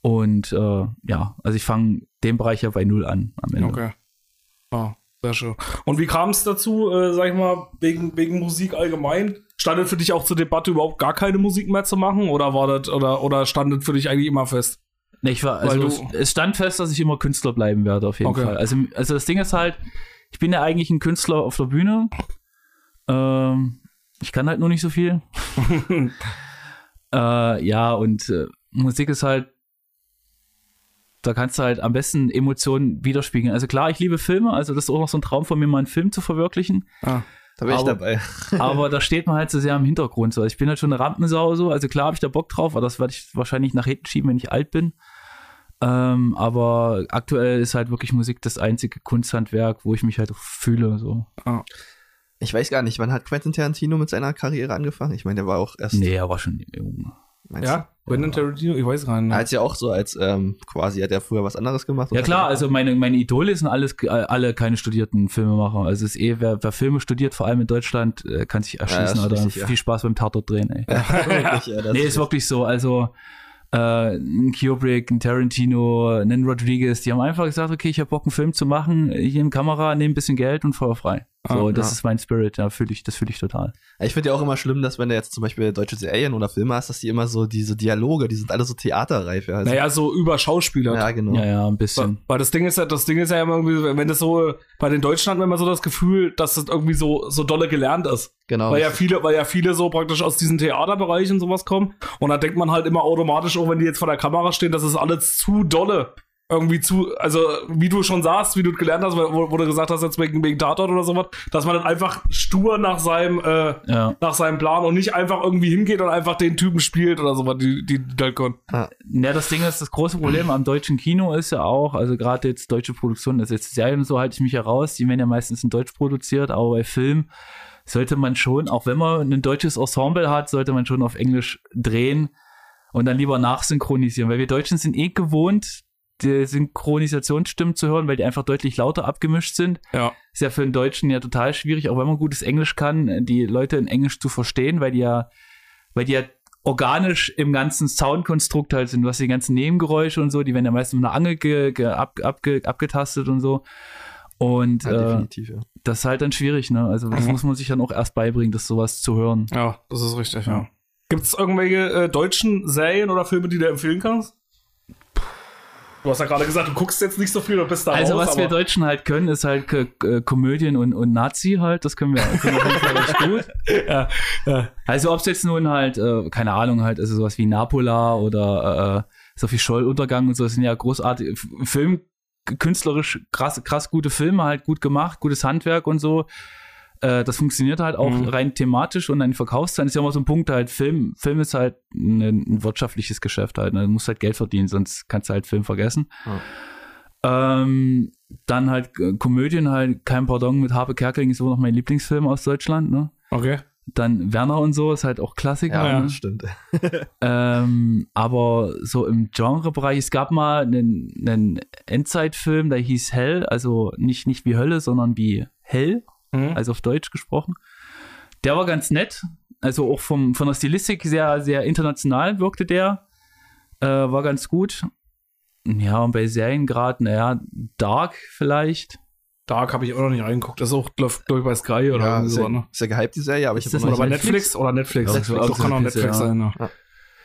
Und äh, ja, also ich fange den Bereich ja bei Null an am Ende. Okay. Ah, sehr schön. Und wie kam es dazu, äh, sag ich mal, wegen, wegen Musik allgemein? Stand das für dich auch zur Debatte, überhaupt gar keine Musik mehr zu machen? Oder war das, oder, oder stand das für dich eigentlich immer fest? Nee, ich war, also du- es, es stand fest, dass ich immer Künstler bleiben werde, auf jeden Okay. Fall. Also, also das Ding ist halt, ich bin ja eigentlich ein Künstler auf der Bühne. Ähm, ich kann halt nur nicht so viel. [LAUGHS] äh, ja, und äh, Musik ist halt, da kannst du halt am besten Emotionen widerspiegeln. Also klar, ich liebe Filme, also das ist auch noch so ein Traum von mir, mal einen Film zu verwirklichen. Ah, Da bin ich Aber- dabei. [LAUGHS] aber da steht man halt so sehr im Hintergrund. So. Also ich bin halt schon eine Rampensau so. Also klar habe ich da Bock drauf, aber das werde ich wahrscheinlich nach hinten schieben, wenn ich alt bin. Ähm, aber aktuell ist halt wirklich Musik das einzige Kunsthandwerk, wo ich mich halt fühle. So. Ich weiß gar nicht, wann hat Quentin Tarantino mit seiner Karriere angefangen? Ich meine, der war auch erst. Nee, er war schon jung. Meinst ja? Quentin Tarantino? Ich weiß gar nicht. Du? Als ja auch so, als ähm, quasi hat er früher was anderes gemacht. Ja klar, hat- also meine, meine Idole sind alles äh, alle keine studierten Filmemacher. Also es ist eh, wer, wer Filme studiert, vor allem in Deutschland, äh, kann sich erschießen ist oder richtig, ja. viel Spaß beim Tatort drehen, ey. [LAUGHS] Ja, wirklich, [LAUGHS] ja, das nee, ist wirklich so. Also äh, ein Kubrick, ein Tarantino, ein Rodriguez, die haben einfach gesagt, okay, ich habe Bock, einen Film zu machen, hier in Kamera, nehme ein bisschen Geld und Feuer frei. So, Ah, das ja. ist mein Spirit, ja, fühl ich, das fühle ich total. Ich finde ja auch immer schlimm, dass wenn du jetzt zum Beispiel deutsche Serien oder Filme hast, dass die immer so diese Dialoge, die sind alle so theaterreif. Ja, also, naja, so über Schauspieler. ja genau. Ja, ja, ein Weil, bisschen. weil das Ding ist ja, das Ding ist ja immer irgendwie, wenn das so, bei den Deutschen hat man immer so das Gefühl, dass das irgendwie so, so dolle gelernt ist. genau. Weil ja viele, weil ja viele so praktisch aus diesen Theaterbereichen und sowas kommen. Und da denkt man halt immer automatisch, auch wenn die jetzt vor der Kamera stehen, das ist alles zu dolle. Irgendwie zu, also wie du schon sagst, wie du gelernt hast, wo, wo du gesagt hast, jetzt wegen, wegen Tatort oder sowas, dass man dann einfach stur nach seinem, äh, Ja. nach seinem Plan und nicht einfach irgendwie hingeht und einfach den Typen spielt oder sowas, die, die, die halt können. Ja, das Ding ist, das große Problem am deutschen Kino ist ja auch, also gerade jetzt deutsche Produktionen, also jetzt Serien und so halte ich mich ja raus, die werden ja meistens in Deutsch produziert, aber bei Film sollte man schon, auch wenn man ein deutsches Ensemble hat, sollte man schon auf Englisch drehen und dann lieber nachsynchronisieren, weil wir Deutschen sind eh gewohnt, die Synchronisationsstimmen zu hören, weil die einfach deutlich lauter abgemischt sind. Ja. Ist ja für einen Deutschen ja total schwierig, auch wenn man gutes Englisch kann, die Leute in Englisch zu verstehen, weil die ja, weil die ja organisch im ganzen Soundkonstrukt halt sind. Du hast die ganzen Nebengeräusche und so, die werden ja meistens mit einer Angel ge, ge, ab, abge, abgetastet und so. Und ja, äh, definitiv, ja. das ist halt dann schwierig, ne? Also das Mhm. muss man sich dann auch erst beibringen, das sowas zu hören. Ja, das ist richtig, ja. Gibt es irgendwelche äh, deutschen Serien oder Filme, die du empfehlen kannst? Du hast ja gerade gesagt, du guckst jetzt nicht so viel und bist da Also raus, was wir Deutschen halt können, ist halt K Komödien und, und Nazi halt, das können wir, können wir recht gut. [LAUGHS] ja, ja. Also ob es jetzt nun halt, äh, keine Ahnung, halt, also sowas wie Napola oder äh, Sophie Scholl Untergang und so, das sind ja großartige Film, künstlerisch krass, krass gute Filme, halt gut gemacht, gutes Handwerk und so. Äh, das funktioniert halt auch Mhm. rein thematisch und ein Verkaufszahlen ist ja immer so ein Punkt halt, Film, Film ist halt ein, ein wirtschaftliches Geschäft halt, ne? du musst halt Geld verdienen, sonst kannst du halt Film vergessen. Ähm, dann halt äh, Komödien halt, kein Pardon mit Harpe Kerkeling ist immer noch mein Lieblingsfilm aus Deutschland, ne? Okay. Dann Werner und so ist halt auch Klassiker. Ja, ne? stimmt. [LAUGHS] Ähm, aber so im Genrebereich, es gab mal einen, einen Endzeitfilm, der hieß Hell, also nicht, nicht wie Hölle, sondern wie Hell, Mhm. also auf Deutsch gesprochen. Der war ganz nett, also auch vom, von der Stilistik sehr, sehr international wirkte der, äh, war ganz gut. Ja, und bei Serien gerade, naja, Dark vielleicht. Dark habe ich auch noch nicht reingeguckt. Das ist auch, läuft, glaube ich, bei Sky oder ja, so, ja, ne? ist ja gehypt, die Serie, aber ich Ist habe das noch Oder bei nicht. Netflix? Oder Netflix. Ja, das Netflix, kann auch Netflix, Netflix ja. sein, ja.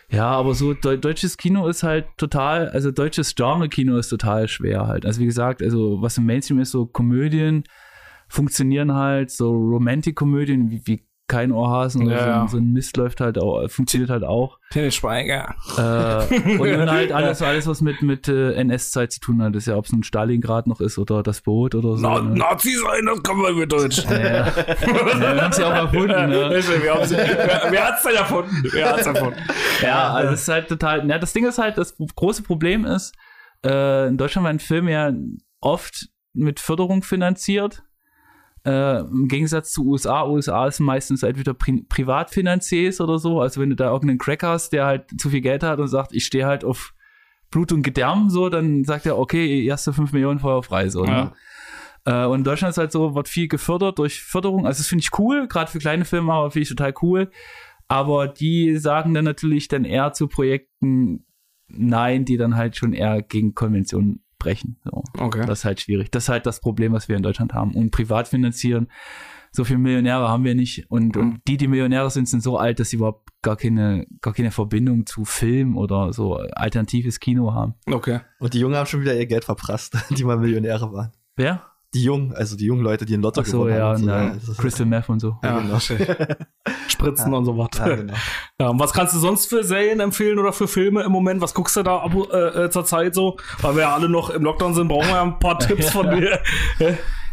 Ja, aber so deu deutsches Kino ist halt total, also deutsches Genre-Kino ist total schwer halt. Also wie gesagt, also was im Mainstream ist, so Komödien funktionieren halt, so Romantic-Komödien wie, wie kein Ohrhasen oder Ja, so, so ein Mist läuft halt auch, funktioniert halt auch. Tennis Schweiger. Äh, und dann halt [LAUGHS] alles, alles was mit, mit äh, NS-Zeit zu tun hat, ist ja, ob es ein Stalingrad noch ist oder das Boot oder so. Na, ne? Nazi sein, das kann man mit Deutsch. Ja, ja. wir haben es ja auch erfunden, ne? Wir haben's- wer, wer hat's denn erfunden? Wer hat's erfunden? Ja, also es ist halt total. Ja, das Ding ist halt, das große Problem ist, äh, in Deutschland werden Filme ja oft mit Förderung finanziert. Äh, Im Gegensatz zu USA, USA ist meistens entweder Pri Privatfinanziers oder so. Also wenn du da irgendeinen Crack hast, der halt zu viel Geld hat und sagt, ich stehe halt auf Blut und Gedärm, so, dann sagt er, okay, erste 5 Millionen Feuer frei, so. Ne? Äh, und Deutschland ist halt so, wird viel gefördert durch Förderung. Also das finde ich cool, gerade für kleine Filme, aber finde ich total cool. Aber die sagen dann natürlich dann eher zu Projekten nein, die dann halt schon eher gegen Konventionen brechen. So. Okay. Das ist halt schwierig. Das ist halt das Problem, was wir in Deutschland haben. Und privat finanzieren, so viele Millionäre haben wir nicht. Und, und die, die Millionäre sind, sind so alt, dass sie überhaupt gar keine, gar keine Verbindung zu Film oder so alternatives Kino haben. Okay. Und die Jungen haben schon wieder ihr Geld verprasst, [LAUGHS] die mal Millionäre waren. Wer? Die Jungen, also die jungen Leute, die in Lotto Ach so, gewonnen ja, haben. und, Ja, Crystal Meth und so. Ja, genau. Spritzen und so was. Ja, genau. Ja, und was kannst du sonst für Serien empfehlen oder für Filme im Moment? Was guckst du da ab, äh, äh, zur Zeit so? Weil wir ja alle noch im Lockdown sind, brauchen wir ja ein paar [LAUGHS] Tipps von dir.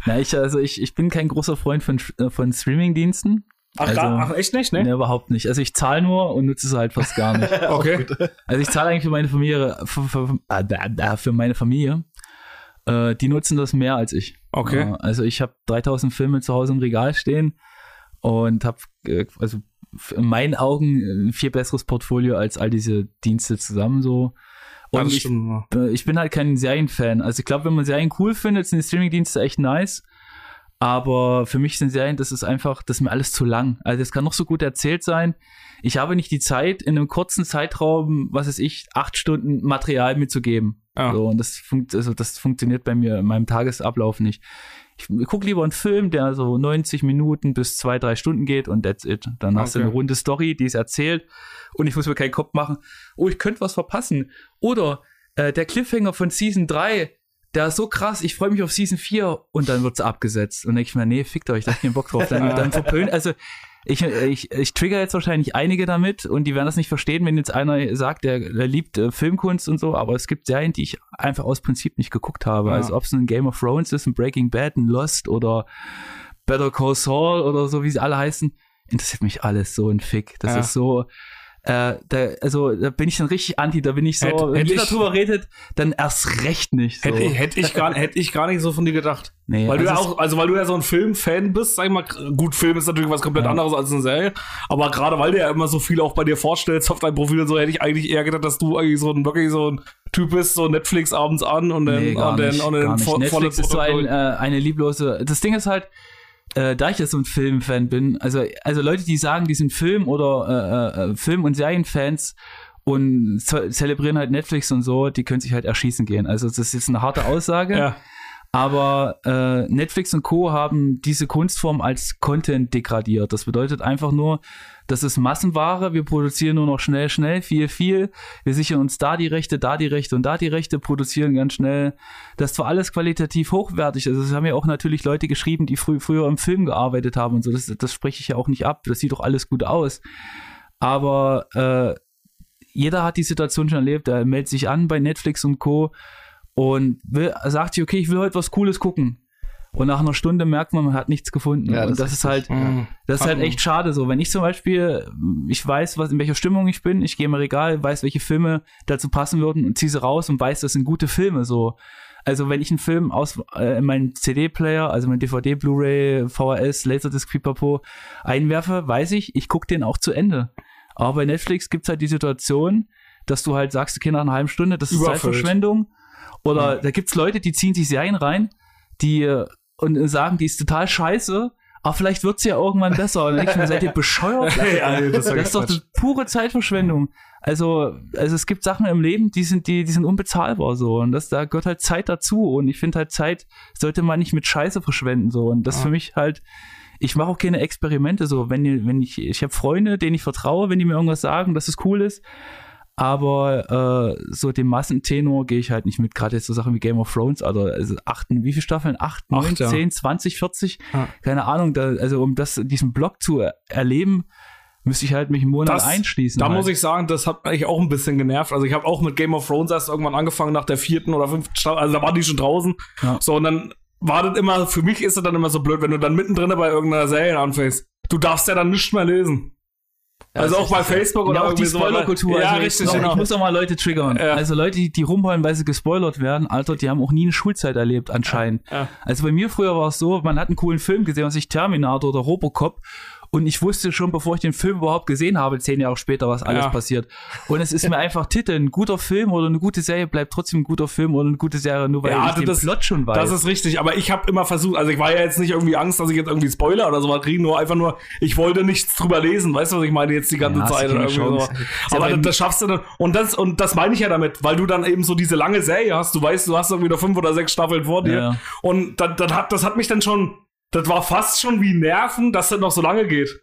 Na, ich, also ich, ich bin kein großer Freund von, äh, von Streaming-Diensten. Ach, Also- gar, ach echt nicht, ne? Ne, überhaupt nicht. Also ich zahle nur und nutze es halt fast gar nicht. [LAUGHS] Okay. Also ich zahle eigentlich für meine Familie, für, für, da- für meine Familie. Äh, die nutzen das mehr als ich. Okay. Äh, also ich habe 3000 Filme zu Hause im Regal stehen und habe äh, also in meinen Augen ein viel besseres Portfolio als all diese Dienste zusammen so. Und ich, äh, ich bin halt kein Serienfan. Also ich glaube, wenn man Serien cool findet, sind die Streamingdienste echt nice. Aber für mich sind Serien, das ist einfach, das ist mir alles zu lang. Also es kann noch so gut erzählt sein. Ich habe nicht die Zeit, in einem kurzen Zeitraum, was weiß ich, acht Stunden Material mitzugeben. Ja. So, und das, funkt, also das funktioniert bei mir in meinem Tagesablauf nicht. Ich gucke lieber einen Film, der so 90 Minuten bis zwei, drei Stunden geht und that's it. Dann hast du Okay. eine runde Story, die ist erzählt und ich muss mir keinen Kopf machen, oh, ich könnte was verpassen. Oder äh, der Cliffhanger von Season 3, der ist so krass, ich freue mich auf Season 4 und dann wird's abgesetzt. Und denke ich mir, nee, fickt euch, da hab ich keinen Bock drauf. Dann, [LAUGHS] dann verpönt, also ich, ich, ich trigger jetzt wahrscheinlich einige damit und die werden das nicht verstehen, wenn jetzt einer sagt, der, der liebt äh, Filmkunst und so, aber es gibt Serien, die ich einfach aus Prinzip nicht geguckt habe. Ja. Also ob es ein Game of Thrones ist, ein Breaking Bad, ein Lost oder Better Call Saul oder so, wie sie alle heißen, interessiert mich alles so ein Fick. Das Ja. ist so, äh, da, also da bin ich dann richtig anti, da bin ich so, Hätte- wenn hätte jeder ich- drüber redet, dann erst recht nicht. So. Hätte, ich- hätte, ich gar, hätte ich gar nicht so von dir gedacht. Nee, weil du ja also auch, also weil du ja so ein Filmfan bist, sag ich mal, gut, Film ist natürlich was komplett Ja. anderes als eine Serie, aber gerade weil du ja immer so viel auch bei dir vorstellst auf deinem Profil und so, hätte ich eigentlich eher gedacht, dass du eigentlich so ein, wirklich so ein Typ bist, so Netflix abends an und dann, Nee, und dann, und dann gar nicht. vo- Netflix volle ist so ein, äh, eine lieblose. Das Ding ist halt, äh, da ich ja so ein Filmfan bin, also, also Leute, die sagen, die sind Film- oder äh, äh, Film- und Serienfans und ze zelebrieren halt Netflix und so, die können sich halt erschießen gehen. Also das ist jetzt eine harte Aussage. ja. Aber äh, Netflix und Co. haben diese Kunstform als Content degradiert. Das bedeutet einfach nur, das ist Massenware, wir produzieren nur noch schnell, schnell, viel, viel. Wir sichern uns da die Rechte, da die Rechte und da die Rechte, produzieren ganz schnell. Das ist zwar alles qualitativ hochwertig, also es haben ja auch natürlich Leute geschrieben, die frü früher im Film gearbeitet haben und so, das, das spreche ich ja auch nicht ab, das sieht doch alles gut aus. Aber äh, jeder hat die Situation schon erlebt, er meldet sich an bei Netflix und Co. und will, sagt sich, okay, ich will heute was Cooles gucken. Und nach einer Stunde merkt man, man hat nichts gefunden. Ja, und das das ist ist halt, Mhm. das ist halt echt schade so. Wenn ich zum Beispiel, ich weiß, was, in welcher Stimmung ich bin, ich gehe im Regal, weiß, welche Filme dazu passen würden und ziehe sie raus und weiß, das sind gute Filme so. Also wenn ich einen Film aus äh, in meinen CD-Player, also mein DVD, Blu-ray, VHS, Laserdisc, Pipapo einwerfe, weiß ich, ich gucke den auch zu Ende. Aber bei Netflix gibt's halt die Situation, dass du halt sagst, okay, nach einer halben Stunde, das ist Überfüllt. Zeitverschwendung. Oder da gibt's Leute, die ziehen sich Serien rein, die äh, und sagen, die ist total scheiße, aber vielleicht wird's ja irgendwann besser. Und dann denke ich mir, seid ihr bescheuert? [LAUGHS] Ja, das Das ist doch pure Zeitverschwendung. Also, also es gibt Sachen im Leben, die sind, die, die sind unbezahlbar so. Und das, da gehört halt Zeit dazu. Und ich finde halt, Zeit sollte man nicht mit Scheiße verschwenden. so. Und das Ja. für mich halt, ich mache auch keine Experimente so. Wenn, wenn ich, ich habe Freunde, denen ich vertraue, wenn die mir irgendwas sagen, dass es cool ist. Aber äh, so dem Massentenor gehe ich halt nicht mit. Gerade jetzt so Sachen wie Game of Thrones, also, also acht, wie viele Staffeln? Acht, neun, ja. zehn, zwanzig, vierzig? Keine Ahnung. Da, also um das, diesen Block zu er erleben, müsste ich halt mich einen Monat Das- einschließen. Da halt. muss ich sagen, das hat mich auch ein bisschen genervt. Also ich habe auch mit Game of Thrones erst irgendwann angefangen nach der vierten oder fünften Staffel. Also da waren die schon draußen. Ja. So, und dann war das immer, für mich ist es dann immer so blöd, wenn du dann mittendrin bei irgendeiner Serie anfängst. Du darfst ja dann nicht mehr lesen. Also auch bei Facebook Ja, oder auch die irgendwie so. Spoilerkultur. Ja, also richtig, ich, genau. ich muss auch mal Leute triggern. Ja. Also Leute, die, die rumheulen, weil sie gespoilert werden, Alter, die haben auch nie eine Schulzeit erlebt anscheinend. Ja. Also bei mir früher war es so, man hat einen coolen Film gesehen, was ich Terminator oder Robocop Und ich wusste schon, bevor ich den Film überhaupt gesehen habe, zehn Jahre später, was alles Ja. passiert. Und es ist mir einfach Titel. Ein guter Film oder eine gute Serie bleibt trotzdem ein guter Film oder eine gute Serie, nur weil Ja, ich den das- Plot schon weiß. Das ist richtig, aber ich habe immer versucht, also ich war ja jetzt nicht irgendwie Angst, dass ich jetzt irgendwie Spoiler oder sowas kriege, nur einfach nur, ich wollte nichts drüber lesen, weißt du, was ich meine jetzt die ganze Ja, Zeit oder irgendwie so. Aber das, das schaffst du dann, und das, und das meine ich ja damit, weil du dann eben so diese lange Serie hast, du weißt, du hast irgendwie noch fünf oder sechs Staffeln vor dir Ja. und das, das, hat, das hat mich dann schon, das war fast schon wie Nerven, dass das noch so lange geht.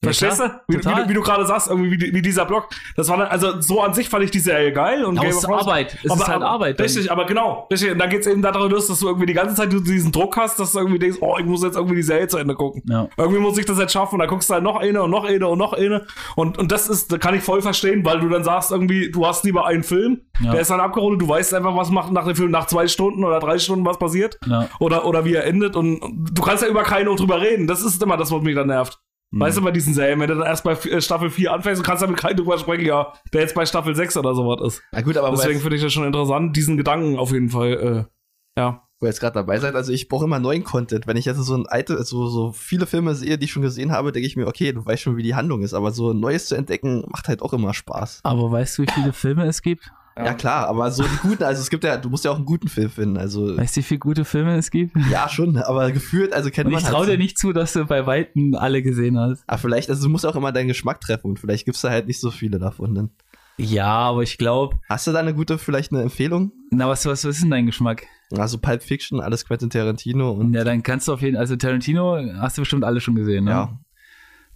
Ja, Verstehst du? Wie, wie, du- wie du gerade sagst, irgendwie wie, wie dieser Block. Das war dann, also so an sich fand ich die Serie geil und Aber Game es of Thrones- Arbeit. Es ist halt Arbeit. Richtig, aber genau. Richtig. Und dann geht's eben darum, dass du irgendwie die ganze Zeit diesen Druck hast, dass du irgendwie denkst, oh, ich muss jetzt irgendwie die Serie zu Ende gucken. Ja. Irgendwie muss ich das jetzt schaffen. Und dann guckst du halt noch eine und noch eine und noch eine. Und, und das ist, da kann ich voll verstehen, weil du dann sagst irgendwie, du hast lieber einen Film, Ja. der ist dann abgerundet, du weißt einfach, was macht nach dem Film nach zwei Stunden oder drei Stunden was passiert. Ja. Oder, oder wie er endet. Und du kannst ja über keinen drüber reden. Das ist immer das, was mich dann nervt. Mhm. Weißt du, bei diesen Serien, wenn du dann erst bei äh, Staffel 4 anfängst, du kannst ja mit keinem drüber sprechen, ja, der jetzt bei Staffel 6 oder sowas ist. Na gut, aber Deswegen finde ich das schon interessant, diesen Gedanken auf jeden Fall, äh, ja. wo ihr jetzt gerade dabei seid, also ich brauche immer neuen Content. Wenn ich jetzt so ein alte, so, so viele Filme sehe, die ich schon gesehen habe, denke ich mir, okay, du weißt schon, wie die Handlung ist, aber so Neues zu entdecken, macht halt auch immer Spaß. Aber weißt du, wie viele Filme es gibt? Ja, klar, aber so die guten, also es gibt ja, du musst ja auch einen guten Film finden, also Weißt du, wie viele gute Filme es gibt? ja schon, aber gefühlt, also kennt Und man ich traue halt dir nicht zu, dass du bei Weitem alle gesehen hast. Aber vielleicht, also du musst auch immer deinen Geschmack treffen und vielleicht gibt's da halt nicht so viele davon. Dann. Ja, aber ich glaube, Hast du da eine gute, vielleicht eine Empfehlung? na, was, was, was ist denn dein Geschmack? Also Pulp Fiction, alles Quentin Tarantino und Ja, dann kannst du auf jeden also Tarantino hast du bestimmt alle schon gesehen, ne? ja,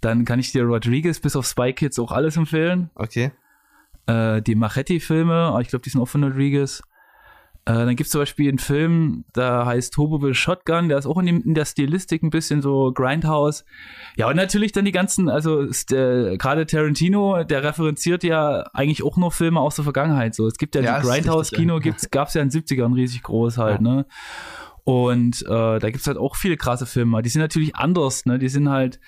Dann kann ich dir Rodriguez bis auf Spy Kids auch alles empfehlen. okay. Äh, die Machetti-Filme, ich glaube, die sind auch von Rodriguez. Äh, dann gibt es zum Beispiel einen Film, der heißt Hobo with Shotgun, der ist auch in, dem, in der Stilistik ein bisschen so Grindhouse. Ja, und natürlich dann die ganzen, also äh, gerade Tarantino, der referenziert ja eigentlich auch nur Filme aus der Vergangenheit. So, es gibt ja, Ja, die Grindhouse-Kino, ja. gibt's, gab's ja in den 70ern riesig groß halt, ne? Und äh, da gibt's halt auch viele krasse Filme. Die sind natürlich anders, ne? Die sind halt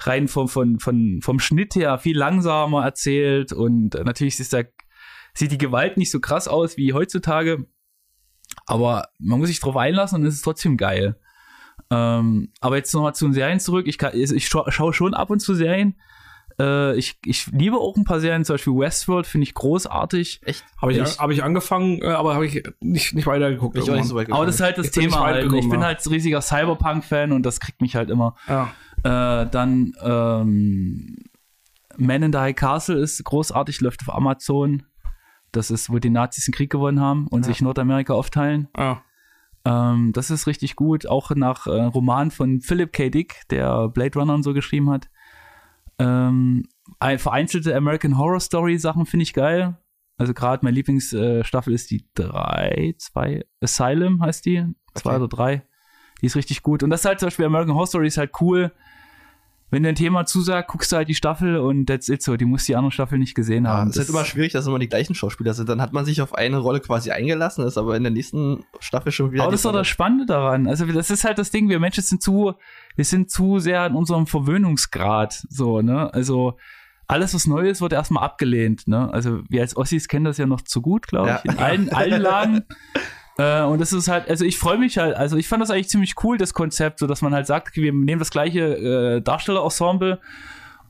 rein vom, von, von, vom Schnitt her viel langsamer erzählt und natürlich ist da, sieht die Gewalt nicht so krass aus wie heutzutage, aber man muss sich drauf einlassen und es ist trotzdem geil. Ähm, aber jetzt nochmal zu den Serien zurück. Ich, kann, ich scha schaue schon ab und zu Serien. Äh, ich, ich liebe auch ein paar Serien, zum Beispiel Westworld finde ich großartig. Echt? Habe ich, Ich- hab ich angefangen, äh, aber habe ich nicht, nicht weitergeguckt. Ich auch nicht so weit Aber das ist halt das Thema halt. Ich bin halt riesiger Cyberpunk-Fan und das kriegt mich halt immer. ja. Äh, dann ähm, Man in the High Castle ist großartig, läuft auf Amazon. Das ist, wo die Nazis den Krieg gewonnen haben und sich Nordamerika aufteilen. Ja. Ähm, das ist richtig gut. Auch nach äh, Roman von Philip K. Dick, der Blade Runner und so geschrieben hat. Ähm, ein- vereinzelte American Horror Story Sachen finde ich geil. Also gerade meine Lieblingsstaffel ist die 3, 2, Asylum heißt die. 2 Okay. oder 3. Die ist richtig gut. Und das ist halt zum Beispiel American Horror Story ist halt cool. Wenn dir ein Thema zusagt, guckst du halt die Staffel und that's it so. Die muss die andere Staffel nicht gesehen Ja, haben. es ist halt immer schwierig, dass immer die gleichen Schauspieler sind. Dann hat man sich auf eine Rolle quasi eingelassen, ist aber in der nächsten Staffel schon wieder. Aber das ist doch das Spannende daran. Also das ist halt das Ding, wir Menschen sind zu, wir sind zu sehr an unserem Verwöhnungsgrad, so, ne? Also alles, was neu ist, wird erstmal abgelehnt, ne? Also wir als Ossis kennen das ja noch zu gut, glaube Ja. ich, in allen, allen [LAUGHS] Lagen. Äh, und das ist halt, also ich freue mich halt, also ich fand das eigentlich ziemlich cool, das Konzept, so dass man halt sagt, okay, wir nehmen das gleiche äh, Darstellerensemble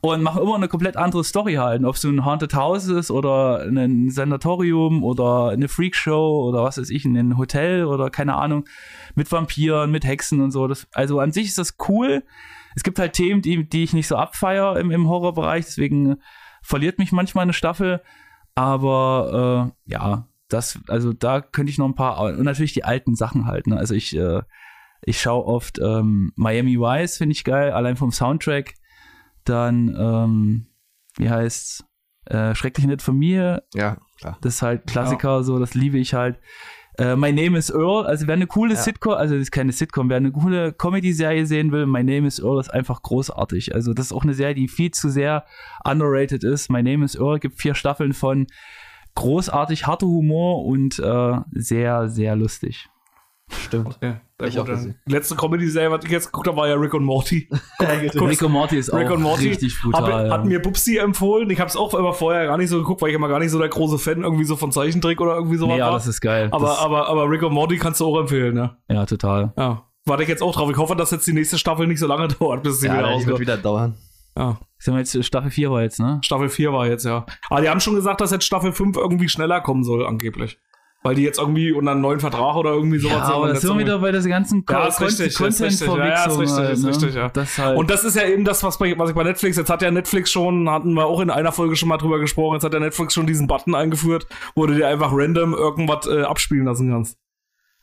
und machen immer eine komplett andere Story halt. Ob es so ein Haunted House ist oder ein Sanatorium oder eine Freakshow oder was weiß ich, ein Hotel oder keine Ahnung, mit Vampiren, mit Hexen und so. Das, also an sich ist das cool. Es gibt halt Themen, die, die ich nicht so abfeier im, im Horrorbereich, deswegen verliert mich manchmal eine Staffel. Aber äh, ja, das, also da könnte ich noch ein paar, und natürlich die alten Sachen halt, ne? Also ich, äh, ich schaue oft ähm, Miami Vice, finde ich geil, allein vom Soundtrack. Dann, ähm, wie heißt's? Äh, Schrecklich nett von mir, Ja, klar. das ist halt Klassiker, so, das liebe ich halt. Äh, My Name is Earl, also wer eine coole Ja. Sitcom, also das ist keine Sitcom, wer eine coole Comedy-Serie sehen will, My Name is Earl ist einfach großartig. Also das ist auch eine Serie, die viel zu sehr underrated ist. My Name is Earl gibt vier Staffeln von großartig harter Humor und äh, sehr, sehr lustig. Stimmt. Okay. Hab ich auch gesehen. Letzte Comedy-Serie, was ich jetzt geguckt habe, war ja Rick und Morty. [LAUGHS] Rick und Morty ist Rick auch und Morty richtig Hab, brutal. hat ja. mir Bubsi empfohlen. Ich habe es auch immer vorher gar nicht so geguckt, weil ich immer gar nicht so der große Fan irgendwie so von Zeichentrick oder irgendwie sowas nee, ja, war. das ist geil. aber, das, aber, aber Rick und Morty kannst du auch empfehlen, ne? ja, total. Ja. Warte ich jetzt auch drauf. Ich hoffe, dass jetzt die nächste Staffel nicht so lange [LAUGHS] dauert, bis sie Ja, wieder die wird wieder dauern. Ja. Sind wir jetzt, Staffel 4 war jetzt, ne? Staffel 4 war jetzt, ja. Aber die haben schon gesagt, dass jetzt Staffel 5 irgendwie schneller kommen soll, angeblich. Weil die jetzt irgendwie unter einen neuen Vertrag oder irgendwie sowas Ja, aber Und da jetzt sind wir wieder bei dieser ganzen Ja, ist richtig, ist richtig. Ja, ja, ist richtig, halt, ist ne? richtig, ja. Das halt, Und das ist ja eben das, was, bei, was ich bei Netflix, jetzt hat ja Netflix schon, hatten wir auch in einer Folge schon mal drüber gesprochen, jetzt hat ja Netflix schon diesen Button eingeführt, wo du dir einfach random irgendwas äh, abspielen lassen kannst.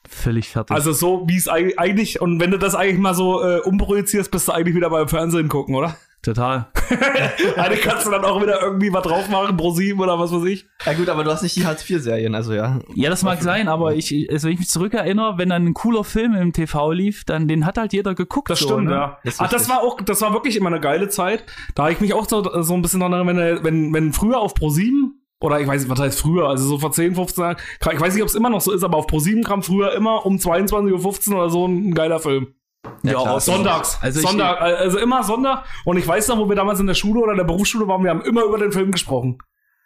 völlig fertig. Also so, wie es eig- eigentlich, und wenn du das eigentlich mal so äh, umprojizierst, bist du eigentlich wieder beim Fernsehen gucken, oder? Total. [LAUGHS] Eigentlich kannst du dann auch wieder irgendwie was drauf machen, pro 7 oder was weiß ich. Ja gut, aber du hast nicht die Hartz-IV-Serien, also ja. Ja, das mag sein, aber ich, also wenn ich mich zurückerinnere, wenn dann ein cooler Film im TV lief, dann den hat halt jeder geguckt. Das so, stimmt, ne? ja. Ist Ach, das war auch, das war wirklich immer eine geile Zeit. Da habe ich mich auch so, so ein bisschen daran erinnert, wenn, wenn, wenn früher auf Pro 7 oder ich weiß nicht, was heißt früher, also so vor 10, 15 Jahren, ich weiß nicht, ob es immer noch so ist, aber auf Pro 7 kam früher immer um 22.15 Uhr oder so ein, ein geiler Film. Ja, klar. Sonntags. Also Sonntag, also immer Sonntag. Und ich weiß noch, wo wir damals in der Schule oder in der Berufsschule waren, wir haben immer über den Film gesprochen.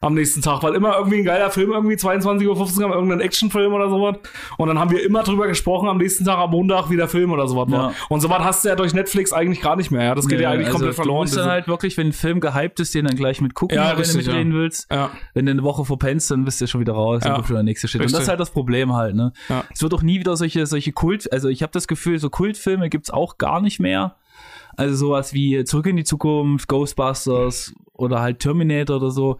Am nächsten Tag, weil immer irgendwie ein geiler Film, irgendwie 22.15 Uhr kam, irgendein Actionfilm oder sowas. Und dann haben wir immer drüber gesprochen, am nächsten Tag, am Montag, wie der Film oder sowas war. Ja. Und sowas hast du ja durch Netflix eigentlich gar nicht mehr. Ja? Das geht ja Nee, eigentlich also komplett verloren. Du musst dann halt wirklich, wenn ein Film gehypt ist, den dann gleich mitgucken, Ja, wenn richtig, du mitreden ja. willst. ja. Wenn du eine Woche verpennst, dann bist du schon wieder raus, dann Ja. kommt schon der nächste Shit. Und das ist halt das Problem halt, ne? Ja. Es wird auch nie wieder solche, solche Kult, also ich habe das Gefühl, so Kultfilme gibt's auch gar nicht mehr. Also sowas wie Zurück in die Zukunft, Ghostbusters oder halt Terminator oder so.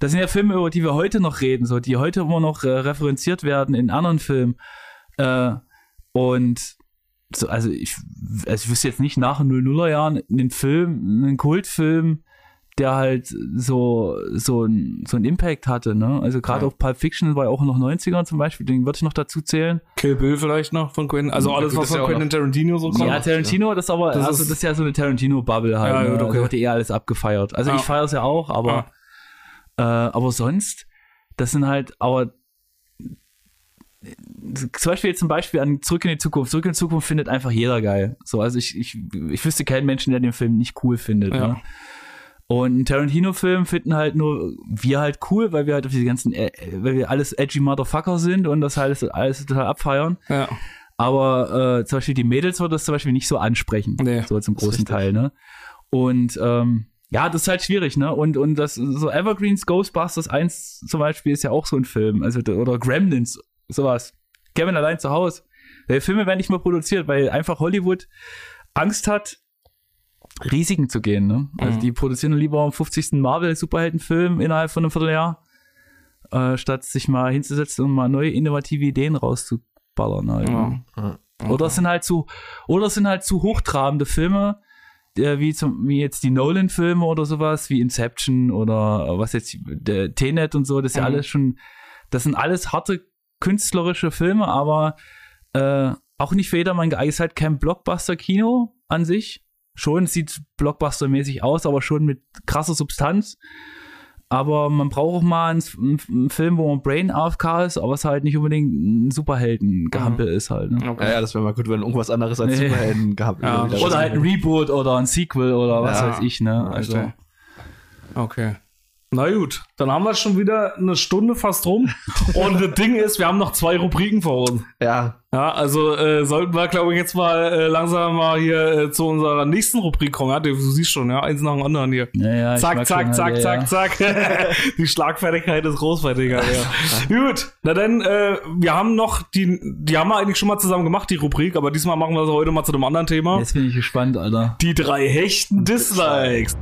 Das sind ja Filme, über die wir heute noch reden, so, die heute immer noch äh, referenziert werden in anderen Filmen. Äh, und so, also ich, also ich wüsste jetzt nicht nach den 00er Jahren einen Film, einen Kultfilm, der halt so, so, ein, so einen Impact hatte, ne? Also gerade Ja. auch Pulp Fiction war ja auch noch 90ern zum Beispiel, den würde ich noch dazu zählen. Kill Bill vielleicht noch von Quentin. Also alles, was von Quentin Tarantino so kommt. Ja, Tarantino, das aber, Das also ist- das ist ja so eine Tarantino-Bubble halt. Ja, ne? gut, okay. Also wird eh alles abgefeiert. Also ich feiere es ja auch, aber, äh, aber sonst, das sind halt, aber zum Beispiel jetzt zum Beispiel an Zurück in die Zukunft. Zurück in die Zukunft findet einfach jeder geil. So, also ich, ich, ich wüsste keinen Menschen, der den Film nicht cool findet. Ja. Ne? Und einen Tarantino-Film finden halt nur wir halt cool, weil wir halt auf diese ganzen, äh, weil wir alles edgy Motherfucker sind und das halt alles total abfeiern. Ja. Aber äh, zum Beispiel die Mädels wird das zum Beispiel nicht so ansprechen. Nee, so zum großen. Teil, ne? Und ähm, ja, das ist halt schwierig, ne? Und, und das so Evergreens Ghostbusters 1 zum Beispiel ist ja auch so ein Film. Also, oder Gremlins, sowas. Kevin allein zu Hause. Die Filme werden nicht mehr produziert, weil einfach Hollywood Angst hat, Risiken zu gehen, ne? Also Mhm. die produzieren lieber am 50. Marvel-Superheldenfilm innerhalb von einem Vierteljahr, äh, statt sich mal hinzusetzen und mal neue innovative Ideen rauszuballern. Halt, ne? Ja. Oder es sind halt zu, oder es sind halt zu hochtrabende Filme, äh, wie zum, wie jetzt die Nolan-Filme oder sowas, wie Inception oder äh, was jetzt, der Tenet und so, das ist ja Mhm. alles schon, das sind alles harte künstlerische Filme, aber äh, auch nicht für jedermann geeignet. Ist halt kein Blockbuster-Kino an sich. Schon, es sieht Blockbuster-mäßig aus, aber schon mit krasser Substanz. Aber man braucht auch mal einen, einen, Film, wo ein Brain AFK ist, aber es halt nicht unbedingt ein Superhelden-Gehampel ist halt. Ne? Okay. Ja, ja, das wäre mal gut, wenn irgendwas anderes als Nee. Superhelden gehabt Ja. Oder halt ein Reboot oder ein Sequel oder was Ja. weiß ich, ne? Also. Okay. Na gut, dann haben wir schon wieder eine Stunde fast rum. Und das Ding ist, wir haben noch zwei Rubriken vor uns. Ja, Ja, also äh, sollten wir, glaube ich, jetzt mal äh, langsam mal hier äh, zu unserer nächsten Rubrik kommen. Ja, du siehst schon, ja, eins nach dem anderen hier. ja, ja, ich Zack, zack, zack, ja, zack, zack. [LAUGHS] die Schlagfertigkeit ist großfertiger. Ja. Gut, na dann, äh, wir haben noch die, die haben wir eigentlich schon mal zusammen gemacht, die Rubrik, aber diesmal machen wir sie heute mal zu einem anderen Thema. Jetzt bin ich gespannt, Alter. Die drei hechten Dislikes.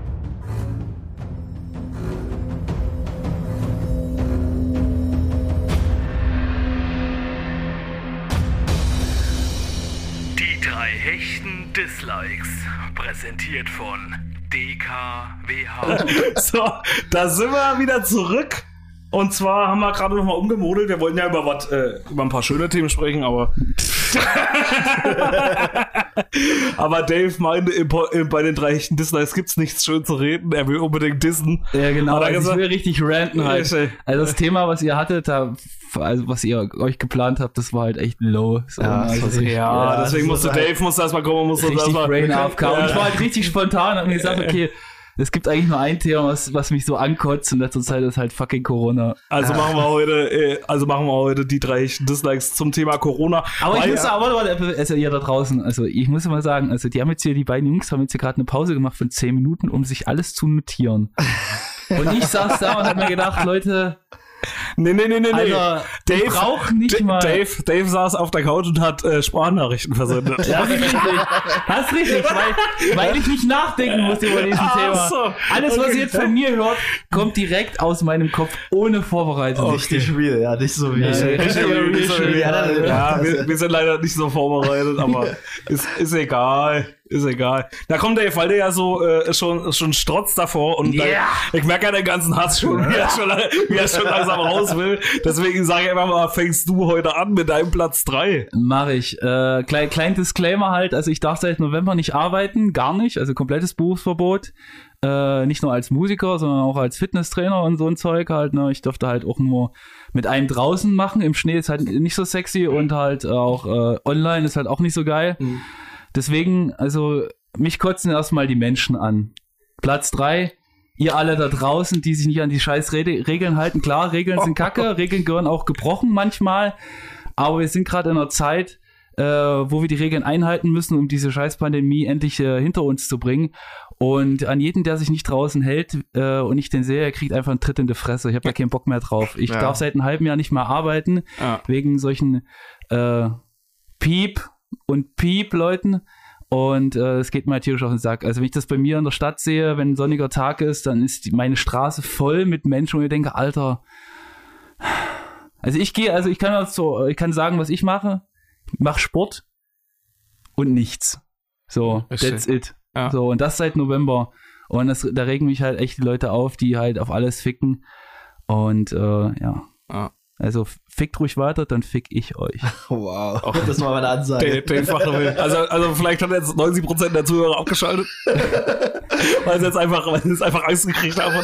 Dislikes. Präsentiert von DKWH. [LAUGHS] So, da sind wir wieder zurück. Und zwar haben wir gerade noch mal umgemodelt. Wir wollten ja über was, äh, über ein paar schöne Themen sprechen, aber. [LAUGHS] aber Dave meinte, bei den drei echten Dislikes gibt's nichts schön zu reden. Er will unbedingt dissen. Ja, genau. Hat er Also ich gesagt? will richtig ranten halt. Richtig. Also das Thema, was ihr hattet, da, also was ihr euch geplant habt, das war halt echt low. So, Ja, das also richtig- ich- Ja, deswegen das musste ist halt- Dave musste erstmal kommen, musste erstmal. Brain AFK. Und ich Ja. war halt richtig spontan und hab mir gesagt, [LAUGHS] okay, es gibt eigentlich nur ein Thema, was, was mich so ankotzt in letzter Zeit, ist halt fucking Corona. Also machen wir heute, äh, also machen wir heute die drei Dislikes zum Thema Corona. Aber ich muss aber, warte, also ihr da draußen, also ich muss mal sagen, also die haben jetzt hier, die beiden Jungs haben jetzt hier gerade eine Pause gemacht von zehn Minuten, um sich alles zu notieren. [LAUGHS] Und ich saß da und hab mir gedacht, Leute, Nee, nee, nee, nee, nee. Alter, wir brauchen nicht mal. Dave, Dave saß auf der Couch und hat äh, Sprachnachrichten versendet. Das ist richtig. Das ist richtig, weil, weil ich nicht nachdenken muss über diesen Ach Thema. so. Alles, was Okay. ihr jetzt von mir hört, kommt direkt aus meinem Kopf ohne Vorbereitung. Richtig real, ja, nicht so wie. Ja, wir sind leider nicht so vorbereitet, aber [LAUGHS] ist, ist egal. Ist egal. Da kommt Dave, weil der ja so äh, schon, schon strotzt davor und Ja. da, ich merke ja den ganzen Hass schon, wie er schon, wie er schon langsam raus will. Deswegen sage ich einfach mal, fängst du heute an mit deinem Platz 3. Mach ich. Äh, klein, klein Disclaimer halt, also ich darf seit November nicht arbeiten, gar nicht, also komplettes Berufsverbot. Äh, nicht nur als Musiker, sondern auch als Fitnesstrainer und so ein Zeug halt. Ne? Ich durfte halt auch nur mit einem draußen machen. Im Schnee ist halt nicht so sexy und halt auch äh, online ist halt auch nicht so geil. Deswegen, also mich kotzen erstmal die Menschen an. Platz drei. Ihr alle da draußen, die sich nicht an die scheiß Regeln halten. Klar, Regeln sind kacke, [LAUGHS] Regeln gehören auch gebrochen manchmal. Aber wir sind gerade in einer Zeit, äh, wo wir die Regeln einhalten müssen, um diese scheiß Pandemie endlich äh, hinter uns zu bringen. Und an jeden, der sich nicht draußen hält äh, und ich den sehe, er kriegt einfach einen Tritt in die Fresse. Ich habe da keinen Bock mehr drauf. Ich Ja. darf seit einem halben Jahr nicht mehr arbeiten, Ja. wegen solchen äh, Piep und Piep-Leuten. Und äh, es geht mir tierisch auf den Sack. Also wenn ich das bei mir in der Stadt sehe, wenn ein sonniger Tag ist, dann ist die, meine Straße voll mit Menschen, wo ich denke, Alter. Also ich gehe, also ich kann das so, ich kann sagen, was ich mache. Ich mache Sport und nichts. So, that's it. Ja. So, und das seit November. Und das, da regen mich halt echt die Leute auf, die halt auf alles ficken. Und äh, ja. Ja. Also fickt ruhig weiter, dann fick ich euch. [LAUGHS] Wow. Das war meine Ansage. Dave, Dave macht noch mit. Also, also vielleicht hat jetzt 90% der Zuhörer abgeschaltet. [LAUGHS] weil sie jetzt einfach, weil sie jetzt einfach Angst gekriegt haben.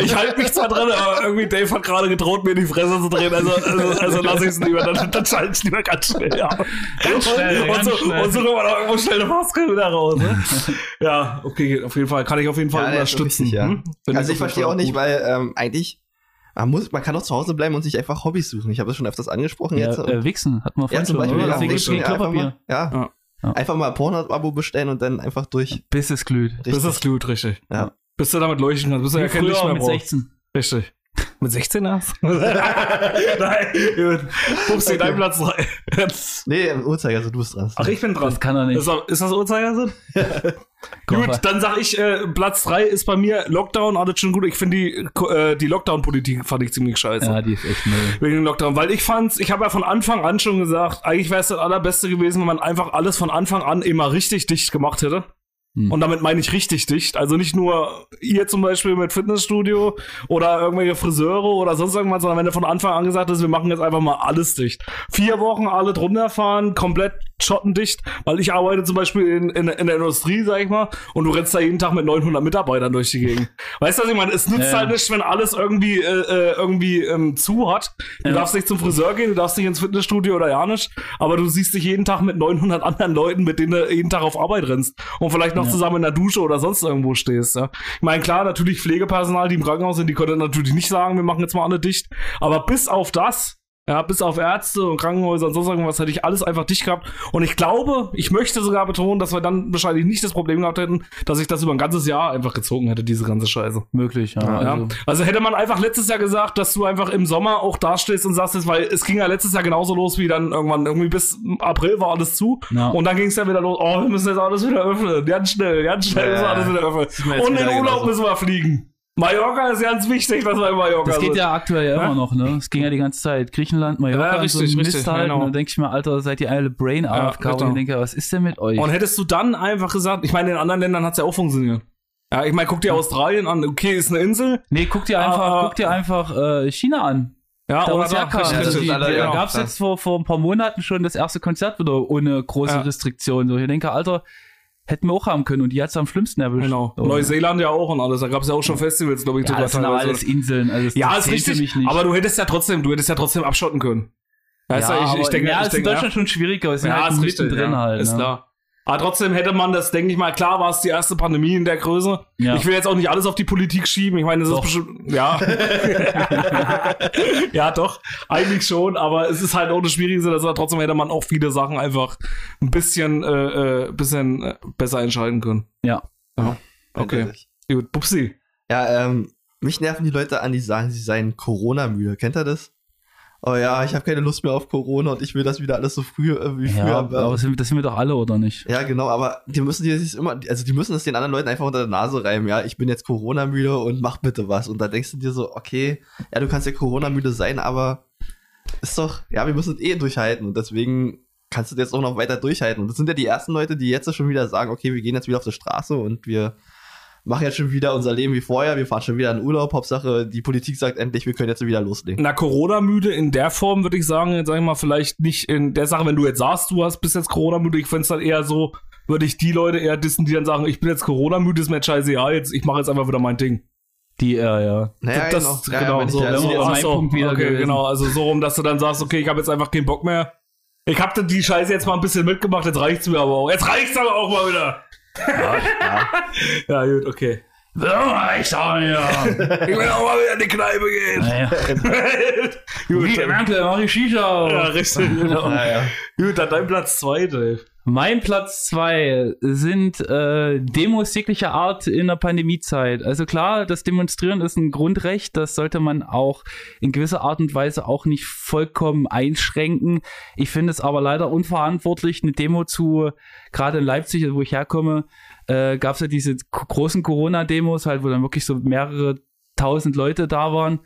Ich halte mich zwar dran, aber irgendwie Dave hat gerade gedroht, mir in die Fresse zu drehen. Also, also, also lass ich es lieber, dann, dann schalte ich lieber ganz schnell ab. Ganz schnell, und, ganz so, schnell. und so kommt man auch irgendwo schnell eine Maske wieder raus. Ne? [LAUGHS] ja, okay, auf jeden Fall. Kann ich auf jeden Fall Ja, unterstützen. richtig, ja. Hm? Also ich verstehe auch nicht, gut. weil ähm, eigentlich, man, muss, man kann doch zu Hause bleiben und sich einfach Hobbys suchen. Ich habe das schon öfters angesprochen Ja, jetzt. äh, Wichsen, hat man ja, vorhin zum schon, Beispiel, oder? ja, Wichsen, ja, einfach mal, ja. Ja. Ja. Einfach mal ein Porno-Abo bestellen und dann einfach durch. Bis es glüht. Das ist gut, richtig. Ja. Bis du damit leuchten kannst, bis du ja kein Licht mehr mit brauchst. 16. Richtig. Mit 16 erst? [LAUGHS] Nein, gut. Pupsi, dein Platz 3. Nee, im Uhrzeigersinn, du bist dran. Ach, ich bin dran. Das kann er nicht. Ist, das- ist das Uhrzeigersinn? [LAUGHS] Gut, dann sag ich, äh, Platz 3 ist bei mir Lockdown, alles schon gut. Ich finde die, äh, die Lockdown-Politik fand ich ziemlich scheiße. Ja, die ist echt null. Wegen dem Lockdown, weil ich fand's, ich habe ja von Anfang an schon gesagt, eigentlich wäre es das allerbeste gewesen, wenn man einfach alles von Anfang an immer richtig dicht gemacht hätte. Hm. Und damit meine ich richtig dicht. Also nicht nur ihr zum Beispiel mit Fitnessstudio oder irgendwelche Friseure oder sonst irgendwas, sondern wenn du von Anfang an gesagt hast, wir machen jetzt einfach mal alles dicht. Vier Wochen alle drunter fahren, komplett schottendicht, weil ich arbeite zum Beispiel in, in, in der Industrie, sag ich mal, und du rennst da jeden Tag mit 900 Mitarbeitern durch die Gegend. Weißt du, was ich meine? Es nützt Ja. halt nicht, wenn alles irgendwie, äh, äh, irgendwie ähm, zu hat. Du Ja. darfst nicht zum Friseur gehen, du darfst nicht ins Fitnessstudio oder ja nicht, aber du siehst dich jeden Tag mit 900 anderen Leuten, mit denen du jeden Tag auf Arbeit rennst und vielleicht noch Ja. zusammen in der Dusche oder sonst irgendwo stehst. Ja. Ich meine, klar, natürlich Pflegepersonal, die im Krankenhaus sind, die können natürlich nicht sagen, wir machen jetzt mal alle dicht, aber bis auf das, ja, bis auf Ärzte und Krankenhäuser und sonst irgendwas hätte ich alles einfach dicht gehabt. Und ich glaube, ich möchte sogar betonen, dass wir dann wahrscheinlich nicht das Problem gehabt hätten, dass ich das über ein ganzes Jahr einfach gezogen hätte, diese ganze Scheiße. Möglich, ja. Ja. Also, Also hätte man einfach letztes Jahr gesagt, dass du einfach im Sommer auch dastehst und sagst, jetzt, weil es ging ja letztes Jahr genauso los wie dann irgendwann irgendwie bis April war alles zu Ja. und dann ging es ja wieder los, oh, wir müssen jetzt alles wieder öffnen, ganz schnell, ganz schnell müssen wir alles wieder öffnen. Und in Urlaub genauso. müssen wir fliegen. Mallorca ist ganz wichtig, dass wir in Mallorca das geht sind. ja aktuell ja Ja? immer noch, ne? Es ging ja die ganze Zeit. Griechenland, Mallorca, Ja, und so richtig, ein richtig, Mist halt. genau. Und dann denke ich mir, Alter, seid ihr alle Brain Ja, AFK? und genau. ich denke, was ist denn mit euch? Und hättest du dann einfach gesagt, ich meine, in anderen Ländern hat's ja auch funktioniert. Ja, ich meine, guck dir Australien an, okay, ist eine Insel. nee, guck dir einfach, ah. guck dir einfach äh, China an. Ja, Da oder richtig, das Also alle- da gab es jetzt vor, vor ein paar Monaten schon das erste Konzert wieder ohne große Ja. Restriktionen. So, ich denke, Alter, hätten wir auch haben können und die hat's am schlimmsten erwischt. Genau. So. Neuseeland ja auch und alles. Da gab's ja auch schon Festivals, glaube ich, Ja, das sind aber alles Inseln. Also Ja, ist richtig. mich nicht. Aber du hättest ja trotzdem, du hättest ja trotzdem abschotten können. Weißt ja, du, ich, ich denke, ja, ich ist in denke, Deutschland schon schwieriger. Sind ja, halt ist richtig, mittendrin ja, halt. ist ne? klar. Aber trotzdem hätte man das, denke ich mal, klar war es die erste Pandemie in der Größe. Ja. Ich will jetzt auch nicht alles auf die Politik schieben. Ich meine, es ist Doch. bestimmt, ja. [LAUGHS] ja, doch, eigentlich schon, aber es ist halt auch das Schwierigste, dass trotzdem hätte man auch viele Sachen einfach ein bisschen, äh, äh, bisschen äh, besser entscheiden können. Ja. Ja. Okay. Gut, Pupsi. Ja, ähm, mich nerven die Leute an, die sagen, sie seien Corona-müde. Kennt ihr das? Oh ja, ich habe keine Lust mehr auf Corona und ich will das wieder alles so früh äh, wie früher. Ja, aber sind, das sind wir doch alle, oder nicht? Ja, genau, aber die müssen die sich immer, also die müssen es den anderen Leuten einfach unter der Nase reiben, ja, ich bin jetzt Corona-müde und mach bitte was. Und da denkst du dir so, okay, ja, du kannst ja Corona-müde sein, aber ist doch, ja, wir müssen es eh durchhalten und deswegen kannst du jetzt auch noch weiter durchhalten. Und das sind ja die ersten Leute, die jetzt schon wieder sagen, okay, wir gehen jetzt wieder auf die Straße und wir machen jetzt schon wieder unser Leben wie vorher, wir fahren schon wieder in Urlaub, Hauptsache die Politik sagt endlich, wir können jetzt wieder loslegen. Na, Corona-müde in der Form würde ich sagen, jetzt sag ich mal, vielleicht nicht in der Sache, wenn du jetzt sagst, du hast bis jetzt Corona-müde, ich fände es dann eher so, würde ich die Leute eher dissen, die dann sagen, ich bin jetzt Corona-müde, ist mir jetzt scheißegal, jetzt, ich mache jetzt einfach wieder mein Ding. Die, äh, ja. Naja, das, Ja, genau, wenn ich so, da- wenn man- jetzt ach mein so, Punkt wieder okay, gewesen. genau, also so rum, dass du dann sagst, okay, ich habe jetzt einfach keinen Bock mehr. Ich habe die Scheiße jetzt mal ein bisschen mitgemacht, jetzt reicht's mir aber auch. Jetzt reicht's aber auch mal wieder. [LAUGHS] Ja, gut, okay. Ich sag ja. Ich will auch mal wieder in die Kneipe gehen. Naja. [LAUGHS] gut, Wie, dann, Merkel, mach ich Shisha. ja, richtig, genau. Naja. Gut, dann dein Platz zwei, Dave. Mein Platz zwei sind äh, Demos jeglicher Art in der Pandemiezeit. Also klar, das Demonstrieren ist ein Grundrecht, das sollte man auch in gewisser Art und Weise auch nicht vollkommen einschränken. Ich finde es aber leider unverantwortlich, eine Demo zu, gerade in Leipzig, wo ich herkomme, äh, gab es ja diese großen Corona-Demos, halt, wo dann wirklich so mehrere tausend Leute da waren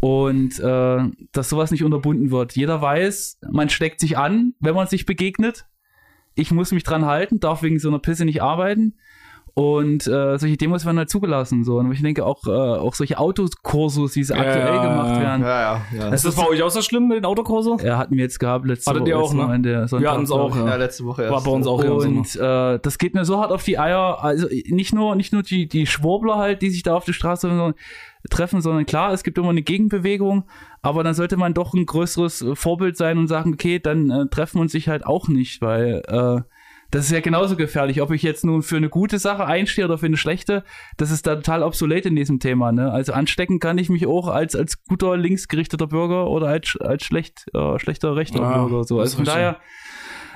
und äh, dass sowas nicht unterbunden wird. Jeder weiß, man steckt sich an, wenn man sich begegnet ich muss mich dran halten, darf wegen so einer Pisse nicht arbeiten. Und äh, solche Demos werden halt zugelassen. So. Und ich denke auch, äh, auch solche Autokursus, die so Ja, aktuell ja, gemacht ja. werden. Ja, ja, ja. Ist das bei euch auch so schlimm mit den Autokurse? Er hatten wir jetzt gehabt letzte Hattet Woche. ihr auch, ne? Sonntag, Wir hatten's auch, glaub ich. ja, letzte Woche erst. War bei uns auch ja, so. Und äh, das geht mir so hart auf die Eier. Also nicht nur, nicht nur die, die Schwurbler halt, die sich da auf der Straße treffen, sondern klar, es gibt immer eine Gegenbewegung, aber dann sollte man doch ein größeres Vorbild sein und sagen, okay, dann äh, treffen wir uns sich halt auch nicht, weil äh, das ist ja genauso gefährlich. Ob ich jetzt nun für eine gute Sache einstehe oder für eine schlechte, das ist da total obsolet in diesem Thema. Ne? Also anstecken kann ich mich auch als, als guter linksgerichteter Bürger oder als, als schlecht, äh, schlechter rechter Ja, Bürger. So. Also von daher,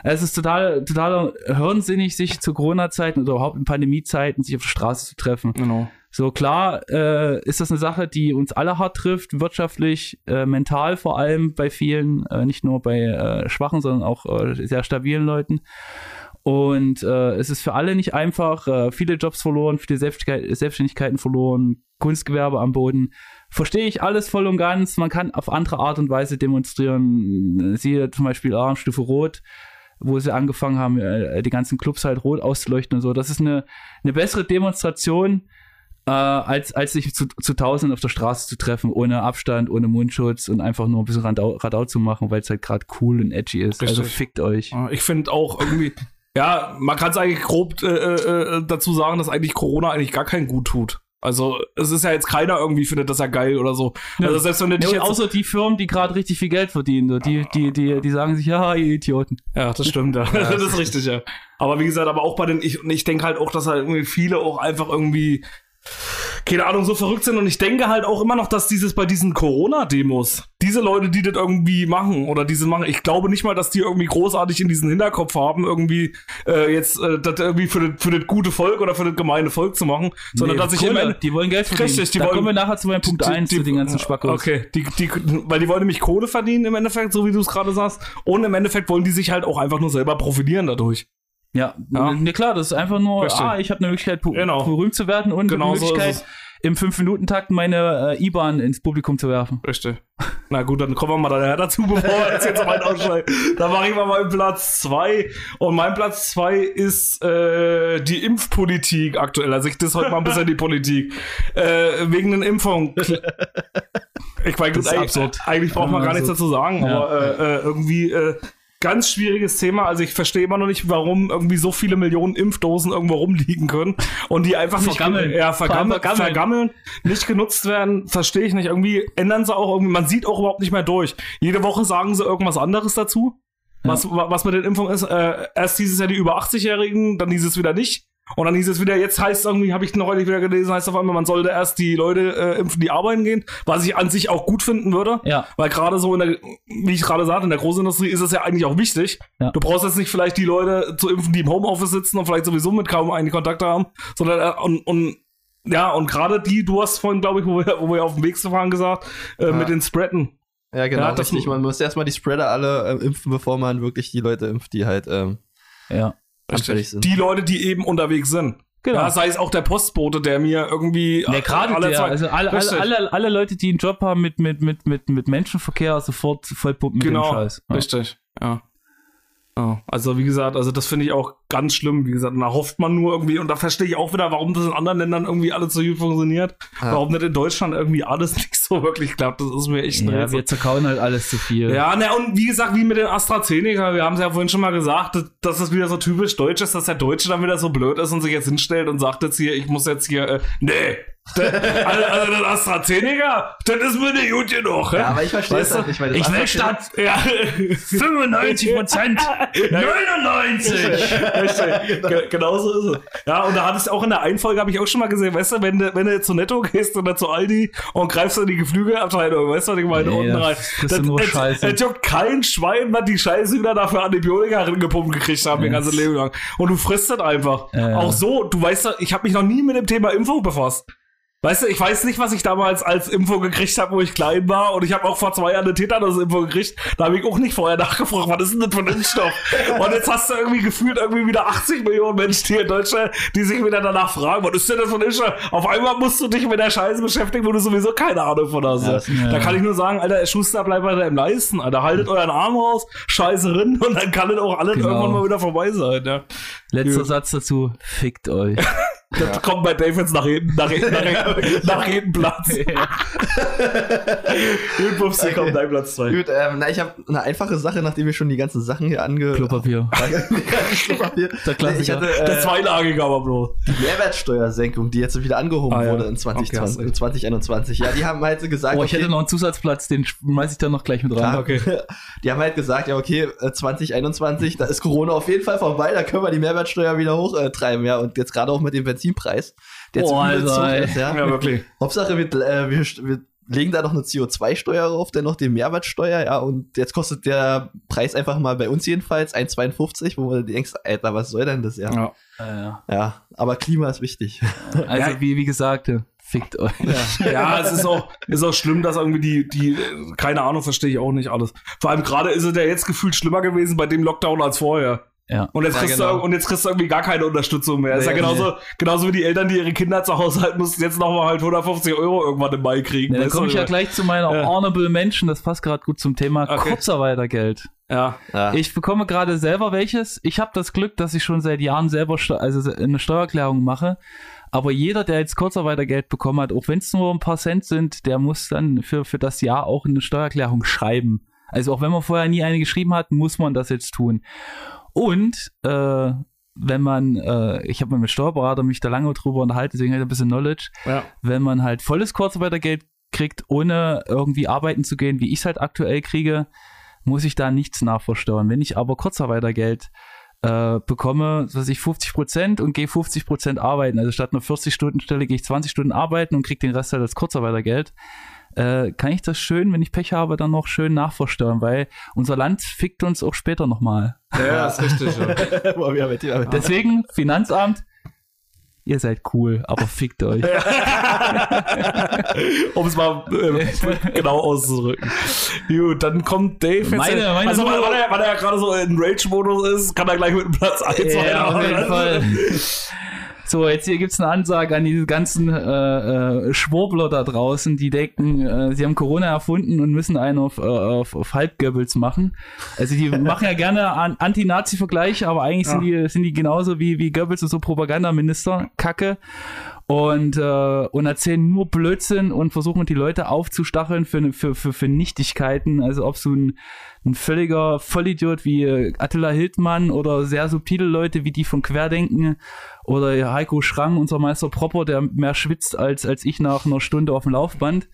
es ist total, total hirnsinnig, sich zu Corona-Zeiten oder überhaupt in Pandemie-Zeiten sich auf der Straße zu treffen. Genau. So klar äh, ist das eine Sache, die uns alle hart trifft, wirtschaftlich, äh, mental vor allem bei vielen, äh, nicht nur bei äh, schwachen, sondern auch äh, sehr stabilen Leuten. Und äh, es ist für alle nicht einfach, äh, viele Jobs verloren, viele Selbstständigkeit, Selbstständigkeiten verloren, Kunstgewerbe am Boden. Verstehe ich alles voll und ganz. Man kann auf andere Art und Weise demonstrieren. Siehe zum Beispiel Alarmstufe Rot, wo sie angefangen haben, äh, die ganzen Clubs halt rot auszuleuchten und so. Das ist eine, eine bessere Demonstration, äh, als, als sich zu, zu tausend auf der Straße zu treffen, ohne Abstand, ohne Mundschutz und einfach nur ein bisschen Radau, Radau zu machen, weil es halt gerade cool und edgy ist. Also Richtig. fickt euch. Ich finde auch irgendwie, ja, man kann es eigentlich grob äh, äh, dazu sagen, dass eigentlich Corona eigentlich gar keinen gut tut. Also es ist ja jetzt keiner irgendwie findet das ja geil oder so. Also selbst wenn du dich Ja, jetzt außer die Firmen, die gerade richtig viel Geld verdienen, so, die, die, die, die sagen sich, ja, ihr Idioten. Ja, das stimmt, ja. [LAUGHS] das ist richtig, ja. Aber wie gesagt, aber auch bei den, ich, und ich denke halt auch, dass halt irgendwie viele auch einfach irgendwie, keine Ahnung, so verrückt sind. Und ich denke halt auch immer noch, dass dieses bei diesen Corona-Demos, diese Leute, die das irgendwie machen oder diese machen, ich glaube nicht mal, dass die irgendwie großartig in diesen Hinterkopf haben, irgendwie äh, jetzt äh, das irgendwie für das, für das gute Volk oder für das gemeine Volk zu machen, sondern Nee, dass ich Kohle, im Ende, die wollen Geld verdienen. Richtig, die da wollen- kommen wir nachher zu meinem Punkt 1, zu den ganzen Spackos. Okay, die, die, weil die wollen nämlich Kohle verdienen im Endeffekt, so wie du es gerade sagst. Und im Endeffekt wollen die sich halt auch einfach nur selber profilieren dadurch. Ja, Ja. ne klar, das ist einfach nur, Richtig. ah, ich habe eine Möglichkeit, Genau. berühmt zu werden und Genau eine so Möglichkeit, es. im 5-Minuten-Takt meine äh, IBAN ins Publikum zu werfen. Richtig. Na gut, dann kommen wir mal daher dazu, bevor wir jetzt, jetzt weit aussteigen. Dann mache ich mal meinen Platz zwei Und mein Platz zwei ist äh, die Impfpolitik aktuell. Also ich das heute mal ein bisschen die Politik. Äh, wegen den Impfungen. [LAUGHS] Ich meine, Das ist eigentlich, absurd. eigentlich braucht man gar nichts absurd. dazu sagen, Ja. aber äh, äh, irgendwie äh, ganz schwieriges Thema. Also ich verstehe immer noch nicht, warum irgendwie so viele Millionen Impfdosen irgendwo rumliegen können und die einfach nicht Vergammeln. ja, vergammeln, vergammeln. vergammeln, nicht genutzt werden, verstehe ich nicht. Irgendwie ändern sie auch irgendwie, man sieht auch überhaupt nicht mehr durch. Jede Woche sagen sie irgendwas anderes dazu. was, wa- was mit den Impfungen ist. Äh, erst hieß es ja die über 80-Jährigen, dann hieß es wieder nicht. Und dann hieß es wieder, jetzt heißt irgendwie, habe ich noch heute wieder gelesen, heißt auf einmal, man sollte erst die Leute äh, impfen, die arbeiten gehen, was ich an sich auch gut finden würde. Ja. Weil gerade so in der, wie ich gerade sagte, in der Großindustrie ist es ja eigentlich auch wichtig. Ja. Du brauchst jetzt nicht vielleicht die Leute zu impfen, die im Homeoffice sitzen und vielleicht sowieso mit kaum einen Kontakte haben, sondern äh, und, und ja, und gerade die, du hast vorhin, glaube ich, wo wir, wo wir auf dem Weg waren gesagt, äh, mit den Spreaden. Ja, genau, Ja, das- richtig. Man muss erstmal die Spreader alle ähm, impfen, bevor man wirklich die Leute impft, die halt ähm, Ja. Anfällig sind. Die Leute, die eben unterwegs sind. Genau. Ja, sei es auch der Postbote, der mir irgendwie Ja, gerade alle der, zwei- also alle, alle, alle, alle Leute, die einen Job haben mit, mit, mit, mit, mit Menschenverkehr, sofort vollpumpen mit genau, dem Scheiß. Ja. richtig, ja. ja. Also wie gesagt, also das finde ich auch ganz schlimm. Wie gesagt, da hofft man nur irgendwie, und da verstehe ich auch wieder, warum das in anderen Ländern irgendwie alles so gut funktioniert. Ja. Warum nicht in Deutschland irgendwie alles [LAUGHS] nicht so wirklich klappt. Das ist mir echt ein Ja, Rätsel. wir zerkauen halt alles zu viel. Ja, ne, und wie gesagt, wie mit den AstraZeneca, wir haben es ja vorhin schon mal gesagt, dass, das wieder so typisch deutsch ist, dass der Deutsche dann wieder so blöd ist und sich jetzt hinstellt und sagt jetzt hier, ich muss jetzt hier, äh, nee, der, also, also das AstraZeneca, das ist mir nicht gut genug. Ja, aber ich verstehe es Weißt du? halt nicht, weil das Ich will statt Ja, [LAUGHS] 95 Prozent [LAUGHS] 99. Genau so ist es. Ja, und da hatte ich auch in der Einfolge, habe ich auch schon mal gesehen, weißt du, wenn du, wenn du zu Netto gehst oder zu Aldi und greifst in die Geflügelabteilung, weißt du, was ich meine, Nee, unten rein. kriegst du nur Scheiße. Es juckt kein Schwein, was die Scheiße wieder dafür Antibiotika gepumpt gekriegt haben, ihr Yes. ganzes Leben lang. Und du frisst das einfach. Ja. Auch so, du weißt ich habe mich noch nie mit dem Thema Impfung befasst. Weißt du, ich weiß nicht, was ich damals als Info gekriegt habe, wo ich klein war. Und ich habe auch vor zwei Jahren eine Tetanus-Info gekriegt. Da habe ich auch nicht vorher nachgefragt, was ist denn das für ein Impfstoff? Und jetzt hast du irgendwie gefühlt irgendwie wieder 80 Millionen Menschen hier in Deutschland, die sich wieder danach fragen, was ist denn das für ein Impfstoff? Auf einmal musst du dich mit der Scheiße beschäftigen, wo du sowieso keine Ahnung von hast. Ja, das- Da kann ich nur sagen, Alter, Schuster, bleibt weiter im Leisten, Alter. Haltet euren Arm raus, scheiße rin und dann kann es auch alles Genau. irgendwann mal wieder vorbei sein. Ja. Letzter Gut. Satz dazu. Fickt euch. [LAUGHS] Das kommt bei Dave jetzt nach hinten, nach hinten, nach [LAUGHS] hinten, nach hinten Platz. Gut, Pupsi, kommt dein Platz 2. Gut, ähm, na, ich habe eine einfache Sache, nachdem wir schon die ganzen Sachen hier ange... Klopapier. [LAUGHS] Klopapier. Der Klassiker. Ich hatte Der äh, zweilagige aber bloß. die Mehrwertsteuersenkung, die jetzt wieder angehoben Ah, ja. wurde in Okay, hast 2020, recht. 2021. Ja, die haben halt so gesagt, Oh, ich hätte noch einen Zusatzplatz, den schmeiß ich dann noch gleich mit rein. Ja, Okay. [LAUGHS] Die haben halt gesagt, ja, okay, äh, 2021, da ist Corona auf jeden Fall vorbei, da können wir die Mehrwertsteuer wieder hochtreiben, ja. Und jetzt gerade auch mit dem Benzinpreis, der Oh, Alter, ist, ja. Ja, wirklich. [LAUGHS] Hauptsache, wir, äh, wir, wir legen da noch eine CO2-Steuer drauf, dann noch die Mehrwertsteuer, ja. Und jetzt kostet der Preis einfach mal bei uns jedenfalls 1,52, wo du denkst, Alter, was soll denn das, ja. Ja, Ja. Ja, ja. aber Klima ist wichtig. Also, Ja. wie, wie gesagt, fickt euch. [LAUGHS] Ja, es ist auch, ist auch schlimm, dass irgendwie die, die, keine Ahnung, verstehe ich auch nicht alles. Vor allem gerade ist es ja jetzt gefühlt schlimmer gewesen bei dem Lockdown als vorher. Ja. Und jetzt, Ja, kriegst genau. du, und jetzt kriegst du irgendwie gar keine Unterstützung mehr. ist ja Nee, genauso, genauso wie die Eltern, die ihre Kinder zu Hause halten mussten, jetzt nochmal halt 150 Euro irgendwann im Mai kriegen. Dann weißt komme ich ja gleich zu meiner Ja. Honorable Menschen, das passt gerade gut zum Thema Okay. Kurzarbeitergeld. Ja. Ja. Ich bekomme gerade selber welches. Ich habe das Glück, dass ich schon seit Jahren selber Steu also eine Steuererklärung mache. Aber jeder, der jetzt Kurzarbeitergeld bekommen hat, auch wenn es nur ein paar Cent sind, der muss dann für, für das Jahr auch eine Steuererklärung schreiben. Also auch wenn man vorher nie eine geschrieben hat, muss man das jetzt tun. Und äh, wenn man, äh, ich habe mit dem Steuerberater mich da lange drüber unterhalten, deswegen habe ich ein bisschen Knowledge, Ja. wenn man halt volles Kurzarbeitergeld kriegt, ohne irgendwie arbeiten zu gehen, wie ich es halt aktuell kriege, muss ich da nichts nachversteuern. Wenn ich aber Kurzarbeitergeld äh, bekomme, was weiß ich 50 Prozent und gehe 50 Prozent arbeiten, also statt einer 40-Stunden-Stelle gehe ich 20 Stunden arbeiten und kriege den Rest halt als Kurzarbeitergeld, äh, kann ich das schön, wenn ich Pech habe, dann noch schön nachversteuern, weil unser Land fickt uns auch später nochmal. Ja, ist richtig. [LAUGHS] Ja. Deswegen, Finanzamt, ihr seid cool, aber fickt euch. [LAUGHS] um es mal äh, genau auszudrücken. Gut, dann kommt Dave jetzt. Meine- meine also, weil, weil er, weil er ja gerade so in Rage-Modus ist, kann er gleich mit dem Platz 1 Ja, auf jeden Fall. [LAUGHS] So, jetzt hier gibt's eine Ansage an diese ganzen äh, äh, Schwurbler da draußen, die denken, äh, sie haben Corona erfunden und müssen einen auf, äh, auf, auf Halbgoebbels machen. Also die [LAUGHS] machen ja gerne an Anti-Nazi-Vergleiche, aber eigentlich sind, die, sind die genauso wie, wie Goebbels und so Propagandaminister, Kacke. Und, äh, und erzählen nur Blödsinn und versuchen die Leute aufzustacheln für, für, für, für Nichtigkeiten. Also ob so ein, ein völliger Vollidiot wie äh, Attila Hildmann oder sehr subtile Leute wie die von Querdenken oder Heiko Schrang, unser Meister Propper, der mehr schwitzt als, als ich nach einer Stunde auf dem Laufband.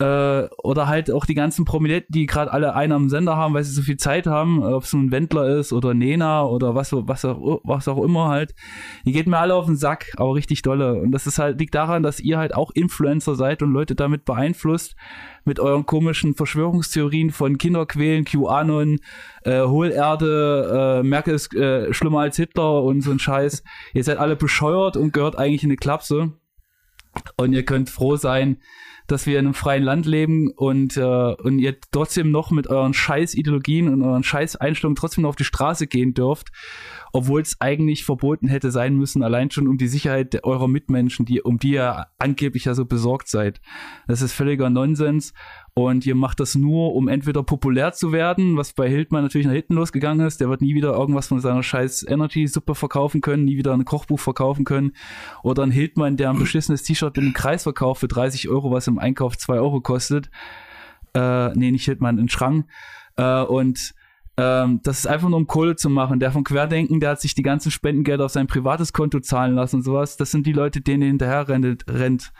Äh, oder halt auch die ganzen Prominenten, die gerade alle einen am Sender haben, weil sie so viel Zeit haben, ob es ein Wendler ist oder Nena oder was, was, auch, was auch immer halt. Die geht mir alle auf den Sack, aber richtig dolle. Und das ist halt, liegt daran, dass ihr halt auch Influencer seid und Leute damit beeinflusst mit euren komischen Verschwörungstheorien von Kinderquälen, QAnon, äh, Hohlerde, äh, Merkel ist äh, schlimmer als Hitler und so ein Scheiß. Ihr seid alle bescheuert und gehört eigentlich in eine Klapse. Und ihr könnt froh sein, dass wir in einem freien Land leben und, äh, und ihr trotzdem noch mit euren scheiß Ideologien und euren scheiß Einstellungen trotzdem noch auf die Straße gehen dürft, obwohl es eigentlich verboten hätte sein müssen, allein schon um die Sicherheit eurer Mitmenschen, die, um die ihr angeblich ja so besorgt seid. Das ist völliger Nonsens und ihr macht das nur, um entweder populär zu werden, was bei Hildmann natürlich nach hinten losgegangen ist. Der wird nie wieder irgendwas von seiner scheiß Energy-Suppe verkaufen können, nie wieder ein Kochbuch verkaufen können. Oder ein Hildmann, der ein beschissenes T-Shirt einem Kreis verkauft für 30 Euro, was im Einkauf 2 Euro kostet. Äh, nee, nicht Hildmann, ein Schrank. Äh, und ähm, das ist einfach nur um Kohle zu machen. Der von Querdenken, der hat sich die ganzen Spendengelder auf sein privates Konto zahlen lassen und sowas. Das sind die Leute, denen er hinterher rennt. rennt.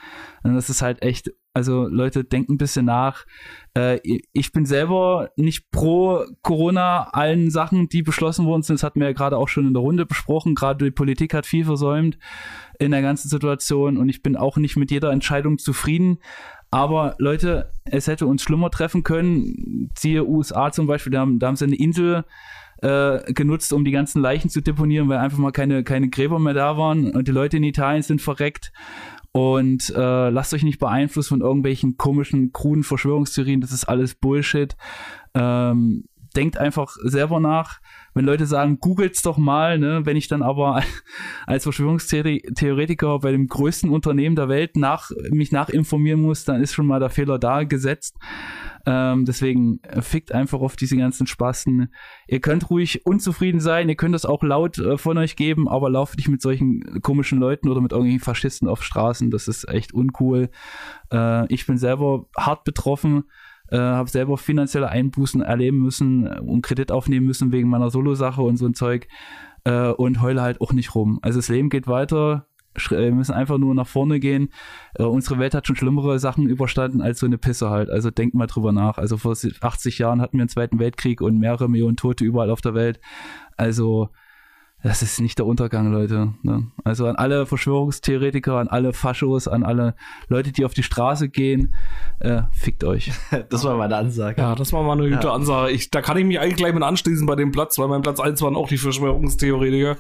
Und das ist halt echt also Leute, denkt ein bisschen nach. Äh, ich bin selber nicht pro Corona allen Sachen, die beschlossen worden sind. Das hatten wir ja gerade auch schon in der Runde besprochen. Gerade die Politik hat viel versäumt in der ganzen Situation und ich bin auch nicht mit jeder Entscheidung zufrieden. Aber Leute, es hätte uns schlimmer treffen können. Siehe USA zum Beispiel, da haben, da haben sie eine Insel äh, genutzt, um die ganzen Leichen zu deponieren, weil einfach mal keine, keine Gräber mehr da waren. Und die Leute in Italien sind verreckt. Und äh, lasst euch nicht beeinflussen von irgendwelchen komischen, kruden Verschwörungstheorien. Das ist alles Bullshit. Ähm, denkt einfach selber nach. Wenn Leute sagen, googelt's doch mal, ne? wenn ich dann aber [LAUGHS] als Verschwörungstheoretiker bei dem größten Unternehmen der Welt nach, mich nachinformieren muss, dann ist schon mal der Fehler da gesetzt. Ähm, deswegen fickt einfach auf diese ganzen Spasten. Ihr könnt ruhig unzufrieden sein, ihr könnt das auch laut äh, von euch geben, aber lauft nicht mit solchen komischen Leuten oder mit irgendwelchen Faschisten auf Straßen. Das ist echt uncool. Äh, ich bin selber hart betroffen. Äh, habe selber finanzielle Einbußen erleben müssen und Kredit aufnehmen müssen wegen meiner Solo-Sache und so ein Zeug äh, und heule halt auch nicht rum. Also das Leben geht weiter, äh, wir müssen einfach nur nach vorne gehen. Äh, unsere Welt hat schon schlimmere Sachen überstanden als so eine Pisse halt. Also denkt mal drüber nach. Also vor 80 Jahren hatten wir einen Zweiten Weltkrieg und mehrere Millionen Tote überall auf der Welt. Also das ist nicht der Untergang, Leute. Ne? Also an alle Verschwörungstheoretiker, an alle Faschos, an alle Leute, die auf die Straße gehen, äh, fickt euch. [LAUGHS] Das war meine Ansage. Ja, das war mal eine gute ja. Ansage. Ich, da kann ich mich eigentlich gleich mit anschließen bei dem Platz, weil mein Platz 1 waren auch die Verschwörungstheoretiker.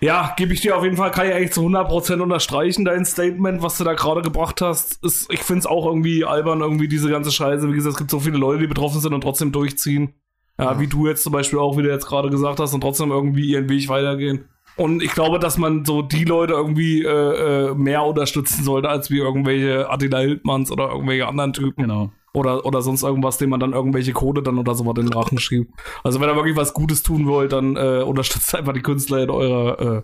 Ja, gebe ich dir auf jeden Fall, kann ich eigentlich zu 100% unterstreichen, dein Statement, was du da gerade gebracht hast. Ist, ich finde es auch irgendwie albern, irgendwie diese ganze Scheiße. Wie gesagt, es gibt so viele Leute, die betroffen sind und trotzdem durchziehen. Ja, wie du jetzt zum Beispiel auch, wie du jetzt gerade gesagt hast, und trotzdem irgendwie ihren Weg weitergehen. Und ich glaube, dass man so die Leute irgendwie äh, äh, mehr unterstützen sollte, als wie irgendwelche Attila Hildmanns oder irgendwelche anderen Typen. Genau. Oder, oder sonst irgendwas, dem man dann irgendwelche Code dann oder so was in den Rachen schiebt. Also wenn ihr wirklich was Gutes tun wollt, dann äh, unterstützt [LAUGHS] einfach die Künstler in eurer äh,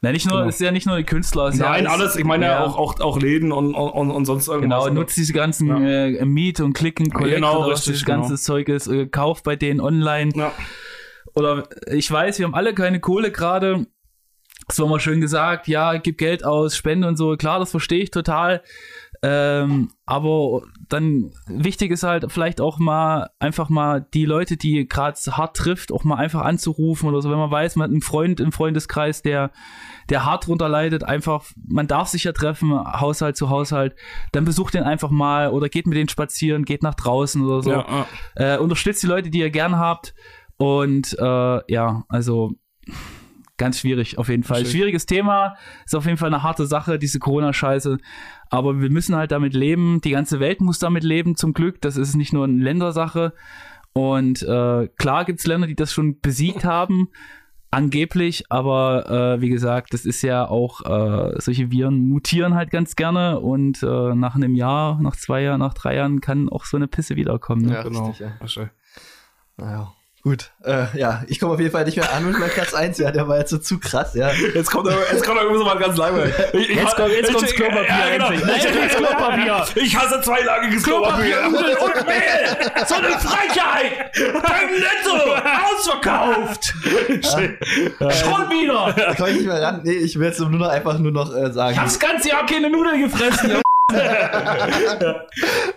Nein, nicht nur, genau. ist ja nicht nur die Künstler. Nein, ja alles, ich meine ja, auch, auch, auch Läden und, und, und sonst irgendwas. Genau, nutzt diese ganzen ja. äh, Meet und Click and Collect genau, oder richtig, das ganze genau. Zeug ist, äh, kauft bei denen online. Ja. Oder ich weiß, wir haben alle keine Kohle gerade. Es war mal schön gesagt, ja, gib Geld aus, Spende und so. Klar, das verstehe ich total. Ähm, aber dann wichtig ist halt vielleicht auch mal einfach mal die Leute, die gerade hart trifft, auch mal einfach anzurufen oder so, wenn man weiß, man hat einen Freund im Freundeskreis, der der hart drunter leidet, einfach, man darf sich ja treffen, Haushalt zu Haushalt, dann besucht den einfach mal oder geht mit denen spazieren, geht nach draußen oder so. Ja, ja. Äh, unterstützt die Leute, die ihr gern habt und äh, ja, also ganz schwierig auf jeden Fall. Schön. Schwieriges Thema, ist auf jeden Fall eine harte Sache, diese Corona-Scheiße. Aber wir müssen halt damit leben. Die ganze Welt muss damit leben, zum Glück. Das ist nicht nur eine Ländersache. Und äh, klar gibt es Länder, die das schon besiegt haben, angeblich, aber äh, wie gesagt, das ist ja auch, äh, solche Viren mutieren halt ganz gerne und äh, nach einem Jahr, nach zwei Jahren, nach drei Jahren kann auch so eine Pisse wiederkommen. Ne? Ja, genau. Richtig, ja. Naja. Gut, äh, ja, ich komme auf jeden Fall nicht mehr an mit meinem Platz 1, ja, der war jetzt so zu krass, ja. Jetzt kommt, jetzt kommt irgendwie so mal ganz langweilig. Jetzt kommt, jetzt kommt's Klopapier ja, genau. endlich. Nein, jetzt Klopapier. Ich hasse zweilagiges Klopapier. Klopapier und Mehl. So eine Frechheit. Beim Netto. Ausverkauft. Ja. Schon wieder. Da komme ich nicht mehr ran. Nee, ich will jetzt nur noch einfach nur noch äh, sagen. Ich hab's ganze Jahr keine Nudeln gefressen, [LAUGHS]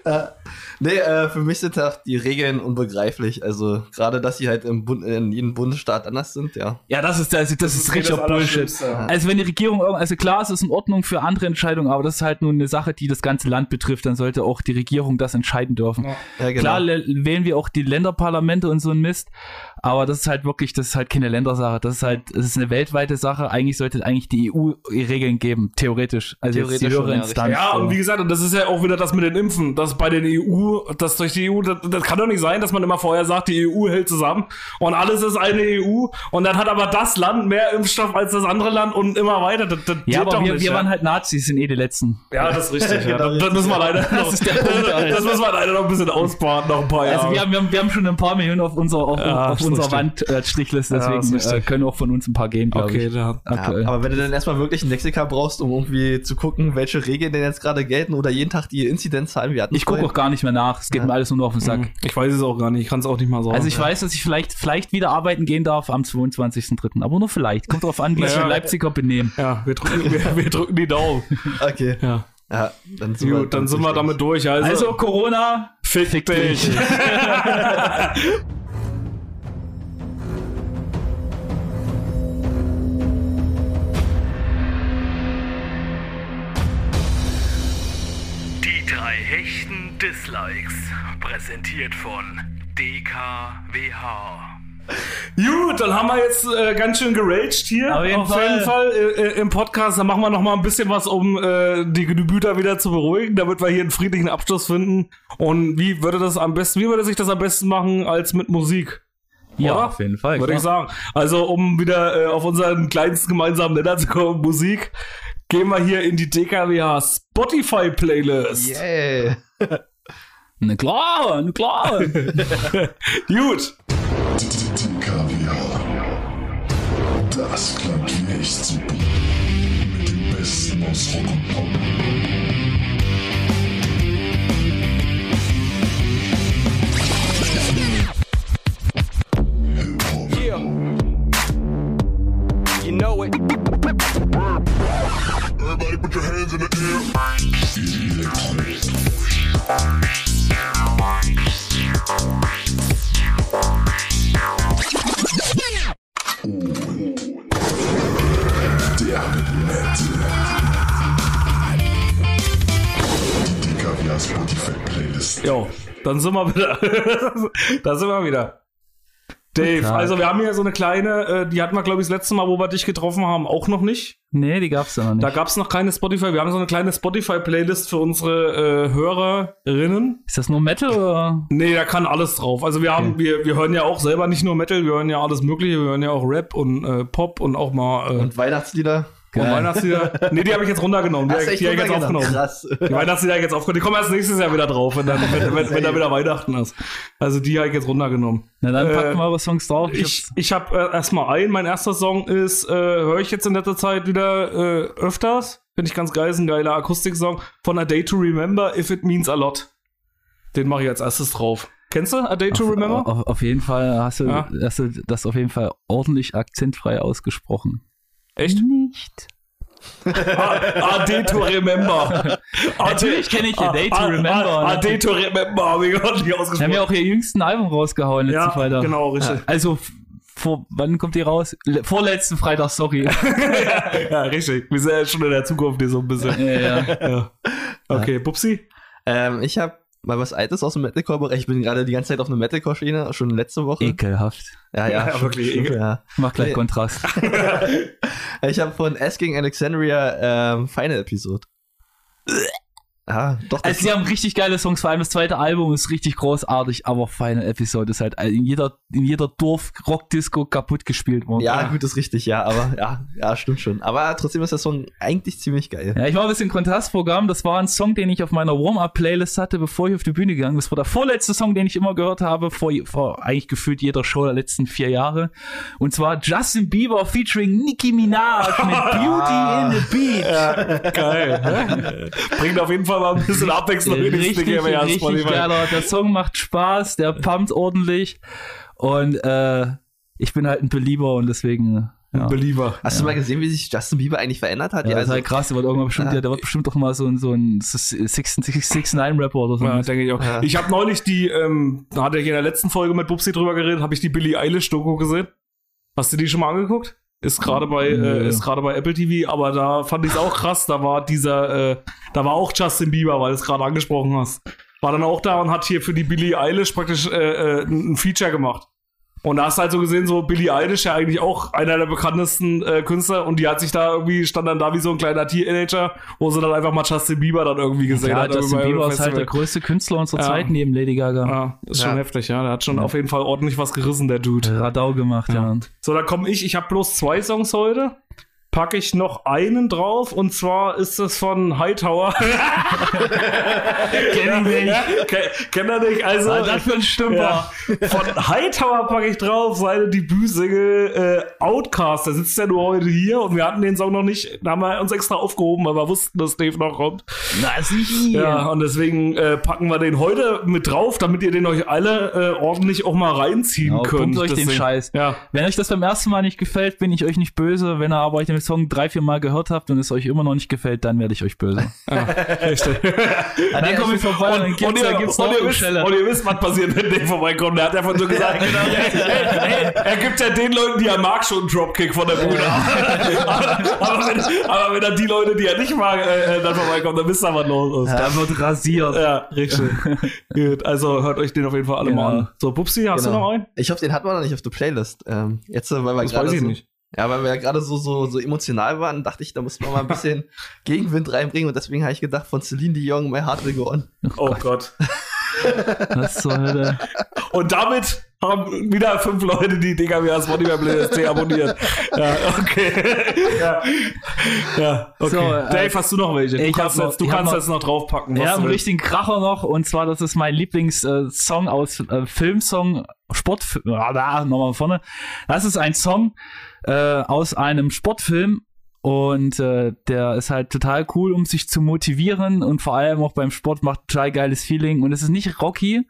ja. Nee, äh, für mich sind halt die Regeln unbegreiflich. Also gerade, dass sie halt im Bund, in jedem Bundesstaat anders sind, ja. Ja, das ist, das, das ist richtig das Bullshit. Also wenn die Regierung, also klar, es ist in Ordnung für andere Entscheidungen, aber das ist halt nur eine Sache, die das ganze Land betrifft, dann sollte auch die Regierung das entscheiden dürfen. Ja. Ja, genau. Klar le- wählen wir auch die Länderparlamente und so ein Mist, aber das ist halt wirklich, das ist halt keine Ländersache, das ist halt, das ist eine weltweite Sache. Eigentlich sollte eigentlich die EU Regeln geben, theoretisch. Also jetzt die Theoretisch höhere ja, Instanz. Ja, so. und wie gesagt, und das ist ja auch wieder das mit den Impfen, dass bei den EU, dass durch die EU, das, das kann doch nicht sein, dass man immer vorher sagt, die EU hält zusammen und alles ist eine EU und dann hat aber das Land mehr Impfstoff als das andere Land und immer weiter. Das, das ja, aber doch wir, nicht, wir ja. waren halt Nazis, sind eh die Letzten. Ja, das ist richtig. ja. [LAUGHS] Genau, das, das müssen wir leider noch, [LAUGHS] Das ist der Punkt, Alter. das müssen wir leider noch ein bisschen ausbaden, noch ein paar Jahre. Also wir haben, wir, haben, wir haben schon ein paar Millionen auf unserer, auf, Ja, auf unserer. Wand äh, Strichliste, Ja, ist deswegen richtig. äh, können auch von uns ein paar gehen, glaube okay, ich. da. Ja, aber wenn du dann erstmal wirklich einen Lexika brauchst, um irgendwie zu gucken, welche Regeln denn jetzt gerade gelten oder jeden Tag die Inzidenzzahlen, wir hatten ich gucke auch gar nicht mehr nach, es geht mir alles nur noch auf den Sack. ich weiß es auch gar nicht, ich kann es auch nicht mal sagen. Also ich weiß, dass ich vielleicht, vielleicht wieder arbeiten gehen darf am 22.03., aber nur vielleicht. Kommt drauf an, wie sich Ja. die Leipziger benehmen. ja, wir drücken, wir, wir drücken die Daumen. Okay. Ja. Ja, dann sind Gut, dann sind wir damit durch. Also, Also Corona, fick, dich. [LAUGHS] drei hechten Dislikes. Präsentiert von DKWH. Gut, dann haben wir jetzt äh, ganz schön geraged hier. Auf jeden Fall. Fall äh, äh, im Podcast. Dann machen wir noch mal ein bisschen was, um äh, die Gemüter wieder zu beruhigen, damit wir hier einen friedlichen Abschluss finden. Und wie würde das am besten, wie würde sich das am besten machen als mit Musik? ja, Oder? auf jeden Fall. Würde ich sagen. Also, um wieder äh, auf unseren kleinsten gemeinsamen Nenner zu kommen, Musik, gehen wir hier in die DKWH Spotify Playlist. Yeah. Na klar, na klar. [LAUGHS] Gut. DKWH. Das klingt wie echt super. Mit dem Besten aus Rock und Pop. Know it. Everybody put your hands in the air. Elektro. Der Metal. Die DKWH Spotify Playlist. Jo, dann sind wir wieder. [LAUGHS] da sind wir wieder. Dave, Tag. also wir haben hier so eine kleine, äh, die hatten wir, glaube ich, das letzte Mal, wo wir dich getroffen haben, auch noch nicht. nee, die gab's ja noch nicht. Da gab es noch keine Spotify. Wir haben so eine kleine Spotify-Playlist für unsere äh, Hörerinnen. Ist das nur Metal oder? Nee, da kann alles drauf. Also wir haben, wir, wir hören ja auch selber nicht nur Metal, wir hören ja alles Mögliche. Wir hören ja auch Rap und äh, Pop und auch mal äh, Und Weihnachtslieder? Und Weihnachtslieder. Nee, die habe ich jetzt runtergenommen. Die, Hast hab die hab ich jetzt aufgenommen. Krass. Die Weihnachtslieder hab ich jetzt aufgenommen. Die kommen erst nächstes Jahr wieder drauf, wenn dann, wenn, wenn, wenn da wieder Weihnachten ist. Also die habe ich jetzt runtergenommen. Na dann Äh, packen wir eure Songs drauf. Ich, ich habe äh, erstmal ein. Mein erster Song ist, äh, höre ich jetzt in letzter Zeit wieder äh, öfters. Finde ich ganz geil, ist ein geiler Akustiksong von A Day to Remember, If It Means a Lot. Den mache ich als erstes drauf. Kennst du A Day to Remember? Auf, auf jeden Fall hast du, Ja. hast du das auf jeden Fall ordentlich akzentfrei ausgesprochen. Echt? Nicht. A Day to Remember. [LAUGHS] Natürlich kenne ich A Day to A- Remember. A, A Day to Remember habe ich gar nicht Wir haben ausgesprochen. ja auch ihr jüngsten Album rausgehauen letzten Ja, Freitag. genau, richtig. Ja, also vor, wann kommt die raus? Le vorletzten Freitag, sorry. [LAUGHS] ja, richtig. Wir sind ja schon in der Zukunft hier so ein bisschen. ja, ja. ja. Okay, Pupsi? Ähm, ich habe mal was Altes aus dem Metalcore-Bereich. Ich bin gerade die ganze Zeit auf einer Metalcore-Schiene, schon letzte Woche. Ekelhaft. Ja, ja, Ja, wirklich schon, ekel. Ja. Mach gleich Nee. Kontrast. [LAUGHS] Ich habe von Asking Alexandria ähm, Final Episode. [LAUGHS] Ja, doch. Also sie haben richtig geile Songs, vor allem das zweite Album ist richtig großartig, aber Final Episode ist halt in jeder, in jeder Dorf-Rock-Disco kaputt gespielt worden. ja, gut, ist richtig, ja, aber ja, ja, stimmt schon. Aber trotzdem ist der Song eigentlich ziemlich geil. Ja, ich war ein bisschen Kontrastprogramm. Das war ein Song, den ich auf meiner Warm-Up-Playlist hatte, bevor ich auf die Bühne gegangen bin. Das war der vorletzte Song, den ich immer gehört habe, vor, vor eigentlich gefühlt jeder Show der letzten vier Jahre. Und zwar Justin Bieber featuring Nicki Minaj mit [LAUGHS] Beauty in the Beach. Geil. Bringt auf jeden Fall mal ein bisschen Abwechslung in richtig, Sticker, wenn ihr richtig Spotify- geiler. Der Song macht Spaß, der pumpt ordentlich. Und äh, ich bin halt ein Belieber und deswegen Ein Believer. Hast du mal gesehen, wie sich Justin Bieber eigentlich verändert hat? Ja, das also, ist halt krass, der wird irgendwann bestimmt, Ja. ja, der wird bestimmt doch mal so ein, so ein 6-9-Rapper oder so. Ja, denke ich auch. Ja. Ich habe neulich die, ähm, da hatte ich in der letzten Folge mit Bubsi drüber geredet, habe ich die Billie Eilish-Doku gesehen. Hast du die schon mal angeguckt? Ist gerade bei, äh, ist gerade bei Apple TV, aber da fand ich es auch krass. Da war dieser, äh, da war auch Justin Bieber, weil du es gerade angesprochen hast. War dann auch da und hat hier für die Billie Eilish praktisch äh, äh, ein Feature gemacht. Und da hast du halt so gesehen, so Billie Eilish, ja eigentlich auch einer der bekanntesten äh, Künstler und die hat sich da irgendwie, stand dann da wie so ein kleiner Teenager, wo sie dann einfach mal Justin Bieber dann irgendwie gesehen ja, hat. Justin Bieber ist halt der größte Künstler unserer Ja. Zeit neben Lady Gaga. Ja, ist schon Ja. heftig, ja. Der hat schon auf jeden Fall ordentlich was gerissen, der Dude. Radau gemacht, ja. So, da komme ich. Ich habe bloß zwei Songs heute. Packe ich noch einen drauf und zwar ist es von Hightower. [LAUGHS] Kenn ich nicht. Kennt er nicht? Also, Was das für ein Stümper? Ja. Von Hightower packe ich drauf seine Debütsingle äh, Outcast. Der sitzt ja nur heute hier und wir hatten den Song noch nicht. Da haben wir uns extra aufgehoben, weil wir wussten, dass Dave noch kommt. Na, sicher. Ja, und deswegen äh, packen wir den heute mit drauf, damit ihr den euch alle äh, ordentlich auch mal reinziehen Genau, könnt. pumpt euch den Deswegen- Scheiß. Ja. Wenn euch das beim ersten Mal nicht gefällt, bin ich euch nicht böse. Wenn ihr aber euch den Song drei, vier Mal gehört habt und es euch immer noch nicht gefällt, dann werde ich euch böse. [LAUGHS] Dann komme ich vorbei und, dann gibt's, ihr, da gibt's und, noch ihr wisst, und ihr wisst, was passiert, wenn der vorbeikommt. Der hat einfach so gesagt, hey, hey, er gibt ja den Leuten, die er mag, schon einen Dropkick von der Bühne. aber, [LAUGHS] aber, wenn, aber wenn er die Leute, die er nicht mag, äh, äh, dann vorbeikommt, dann wisst ihr, was los ist. Da wird rasiert. Ja, richtig. [LAUGHS] Gut, also hört euch den auf jeden Fall alle mal Genau. an. So, Bubsi, hast du Genau. noch einen? Ich hoffe, den hat man noch nicht auf der Playlist. Ähm, jetzt, weil wir Das gerade weiß ich so, nicht. Ja, weil wir ja gerade so, so, so emotional waren, dachte ich, da muss man mal ein bisschen [LAUGHS] Gegenwind reinbringen und deswegen habe ich gedacht, von Celine Dion, My Heart Will Go On. Oh Gott. Was zur Hölle? Und damit haben wieder fünf Leute die DKWA Spotify Playlist abonniert. Ja, okay. [LAUGHS] ja, ja okay. So, äh, Dave, hast du noch welche? Du ich kannst, hab noch- jetzt, du kannst noch- jetzt noch draufpacken. Ja, einen richtigen Kracher noch. Und zwar, das ist mein Lieblingssong aus äh, Filmsong, Sport, ah, da, nochmal vorne. Das ist ein Song äh, aus einem Sportfilm. Und äh, der ist halt total cool, um sich zu motivieren und vor allem auch beim Sport macht total geiles Feeling. Und es ist nicht Rocky,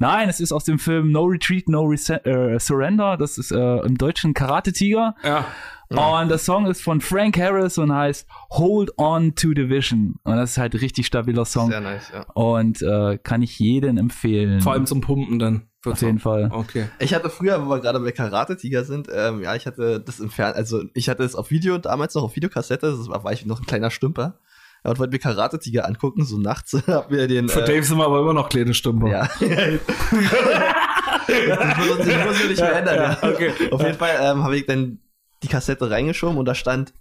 nein, es ist aus dem Film No Retreat, No Rese äh, Surrender. Das ist äh, im deutschen Karate Tiger. Ja. Und der Song ist von Frank Harris und heißt Hold On to the Vision. Und das ist halt ein richtig stabiler Song. Sehr nice, ja. Und äh, kann ich jedem empfehlen. Vor allem zum Pumpen dann. auf jeden Fall. Okay. Ich hatte früher, wo wir gerade bei Karate Tiger sind, ähm, ja, ich hatte das im Fernsehen, also ich hatte es auf Video, damals noch auf Videokassette, das war, war ich noch ein kleiner Stümper. Ja, und wollte mir Karate Tiger angucken, so nachts, [LAUGHS] hab mir den. Für äh, Dave sind wir aber immer noch kleine Stümper. Ja. [LAUGHS] [LAUGHS] das muss, uns- das muss ich nicht mehr ändern, ja. okay. Auf jeden Fall ähm, habe ich dann die Kassette reingeschoben und da stand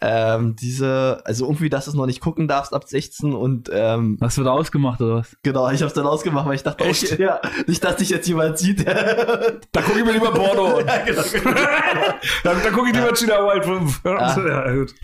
ähm, diese, also irgendwie, dass du es noch nicht gucken darfst ab 16 und ähm, Hast du da ausgemacht oder was? genau, ich habe es dann ausgemacht, weil ich dachte, Echt? okay, ja, nicht, dass dich jetzt jemand sieht. [LAUGHS] Da gucke ich mir lieber Porno an. [LAUGHS] ja, genau. Da, da gucke ich lieber China Wild 5. Ah. [LAUGHS] Ja, gut.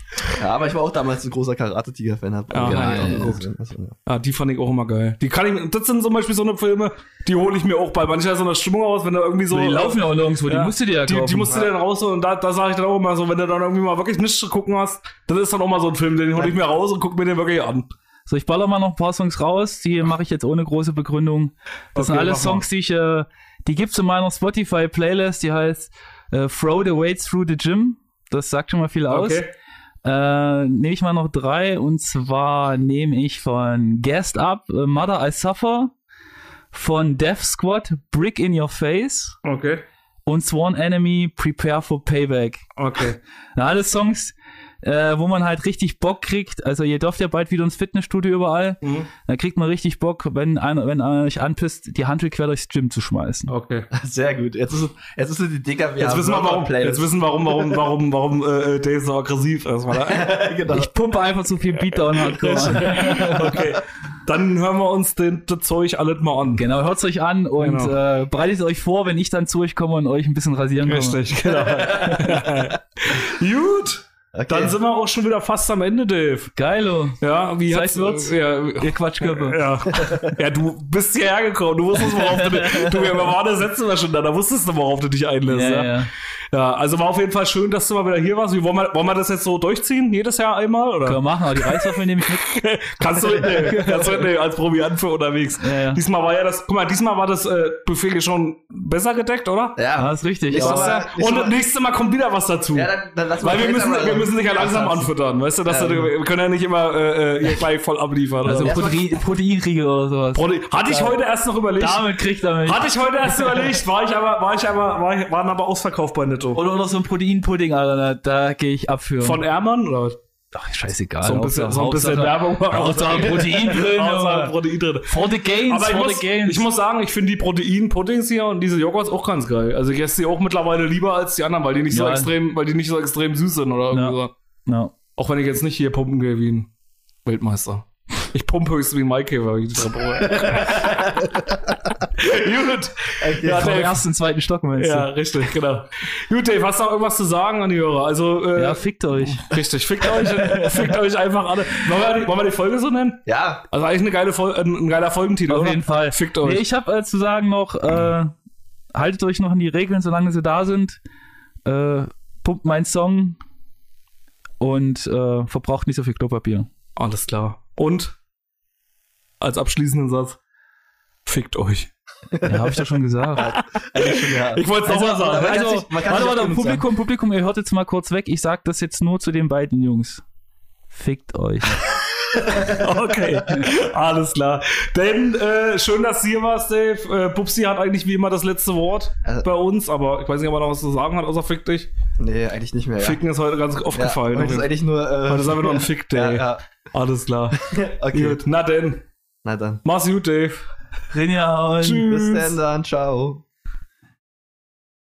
ja, aber ich war auch damals ein großer Karate-Tiger-Fan. Hab Ja, gerne ja, ja, geguckt. Also, ja. Ah, die fand ich auch immer geil. Die kann ich, das sind zum Beispiel so eine Filme, die hole ich mir auch bei mancher so einer Stimmung aus, wenn da irgendwie so. die laufen ja auch nirgendwo, die Ja. musst du dir ja Die, kaufen. die musst du dann rausholen und da, da sage ich dann auch immer so, wenn du dann irgendwie mal wirklich nichts zu gucken hast, das ist dann auch mal so ein Film, den hole ich mir raus und guck mir den wirklich an. So, ich baller mal noch ein paar Songs raus, die mache ich jetzt ohne große Begründung. Das Okay, sind mal. Songs, die ich, äh, die gibt's in meiner Spotify-Playlist, die heißt äh, Throw the Weights Through the Gym. Das sagt schon mal viel aus. Okay. Äh, nehme ich mal noch drei und zwar nehme ich von Gassed Up, äh, Mother I Suffer, von Death Squad, Brick in Your Face Okay. und Sworn Enemy, Prepare for Payback. Okay. [LAUGHS] Na, alles Songs, äh, wo man halt richtig Bock kriegt. Also ihr dürft ja bald wieder ins Fitnessstudio überall. Mhm. Da kriegt man richtig Bock, wenn einer, wenn einer euch anpisst, die Hantel quer durchs Gym zu schmeißen. Okay. [LAUGHS] Sehr gut. Jetzt ist, es- jetzt ist es die DKW. Jetzt wissen wir warum. Playlist. Jetzt wissen wir warum, warum, warum, warum äh, Dave so aggressiv ist. Er, [LAUGHS] genau. Ich pumpe einfach so viel Beatdown Hardcore an. [LAUGHS] okay. Dann hören wir uns den, das Zeug alles mal an. Genau, hört's euch an und Genau. äh, bereitet euch vor, wenn ich dann zu euch komme und euch ein bisschen rasieren komme. Richtig, genau. Gut. Okay. Dann sind wir auch schon wieder fast am Ende, Dave. Geilo. Ja, wie Zeit hat's- wird's. Ja, Ihr Quatschköpfe. ja. ja, du bist hierher gekommen. Du wusstest, worauf du dich. Du, wir waren das letzte Mal schon da. Da wusstest du, worauf du dich einlässt. Ja, Ja, ja. Ja, also war auf jeden Fall schön, dass du mal wieder hier warst. Wie, wollen, wir, wollen wir das jetzt so durchziehen? Jedes Jahr einmal? Oder? Können wir machen, aber die Reiswaffeln nehme ich mit. [LAUGHS] Kannst du mitnehmen, kannst du mitnehmen als Proviant für unterwegs. Ja, ja. Diesmal war ja das, guck mal, diesmal war das äh, Buffet schon besser gedeckt, oder? Ja, Ja. ist richtig. Nächstes Aber- Mal- Und das nächste Mal kommt wieder was dazu. Ja, dann, dann lass Weil wir müssen, wir müssen dich ja langsam anfüttern, weißt du, dass Ja. du, wir können ja nicht immer äh, äh, hier gleich voll abliefern. Also? Protein, Proteinriegel oder sowas. Prote- Hatte ich heute erst noch überlegt. Damit kriegt er mich. Hatte ich heute erst überlegt, war ich aber, war ich aber, war ich, waren aber ausverkauft bei Netto. Oder, oder so ein Proteinpudding, Alter, da, gehe ich ab für. Von Ermann oder? Ach, scheißegal. so ein bisschen, so ein bisschen Werbung. [LAUGHS] Hauptsache Protein drin, Hauptsache. Protein drin. For the gains, Aber ich for muss, the gains. ich muss sagen, ich finde die Protein-Puddings hier und diese Joghurts auch ganz geil. Also ich esse die auch mittlerweile lieber als die anderen, weil die nicht so Ja. extrem, weil die nicht so extrem süß sind oder irgendwie Ja. so. ja. Auch wenn ich jetzt nicht hier pumpen gehe wie ein Weltmeister. Ich pumpe höchstens wie ein Maikäfer. Gut. Ja, Vom Dave. ersten, zweiten Stock meinst Ja, richtig, genau. Gut, Dave, hast du noch irgendwas zu sagen an die Hörer? Also, du? äh, Ja, fickt euch. richtig, fickt euch, [LAUGHS] fickt euch einfach alle. Wollen wir, die, wollen wir die Folge so nennen? Ja, Also eigentlich eine geile Fol ein, ein geiler Folgentitel, Auf oder? jeden Fall. Fickt euch. Nee, ich habe äh, zu sagen noch, äh, haltet euch noch an die Regeln, solange sie da sind. Äh, pumpt meinen Song und äh, verbraucht nicht so viel Klopapier. Alles klar. Und als abschließenden Satz, fickt euch. Ja, habe ich doch schon gesagt. [LAUGHS] ja. Ich wollte es Also, nochmal sagen. also, sich- man kann warte, warte, auch genug Publikum, Publikum, ihr hört jetzt mal kurz weg. Ich sag das jetzt nur zu den beiden Jungs. Fickt euch. [LAUGHS] Okay, alles klar. Denn äh, schön, dass du hier warst, Dave. Äh, Pupsi hat eigentlich wie immer das letzte Wort Also- bei uns, aber ich weiß nicht, ob er noch was zu sagen hat, außer fick dich. Nee, eigentlich nicht mehr. Ja. Ficken ist heute ganz oft ja, gefallen. Heute ist eigentlich nur. Äh, Heute ist einfach nur ein Fick-Day. Ja, ja. Alles klar. [LAUGHS] Okay. Gut, na denn. Na dann. Mach's gut, Dave. Rinja und Tschüss. Bis dann dann. Ciao.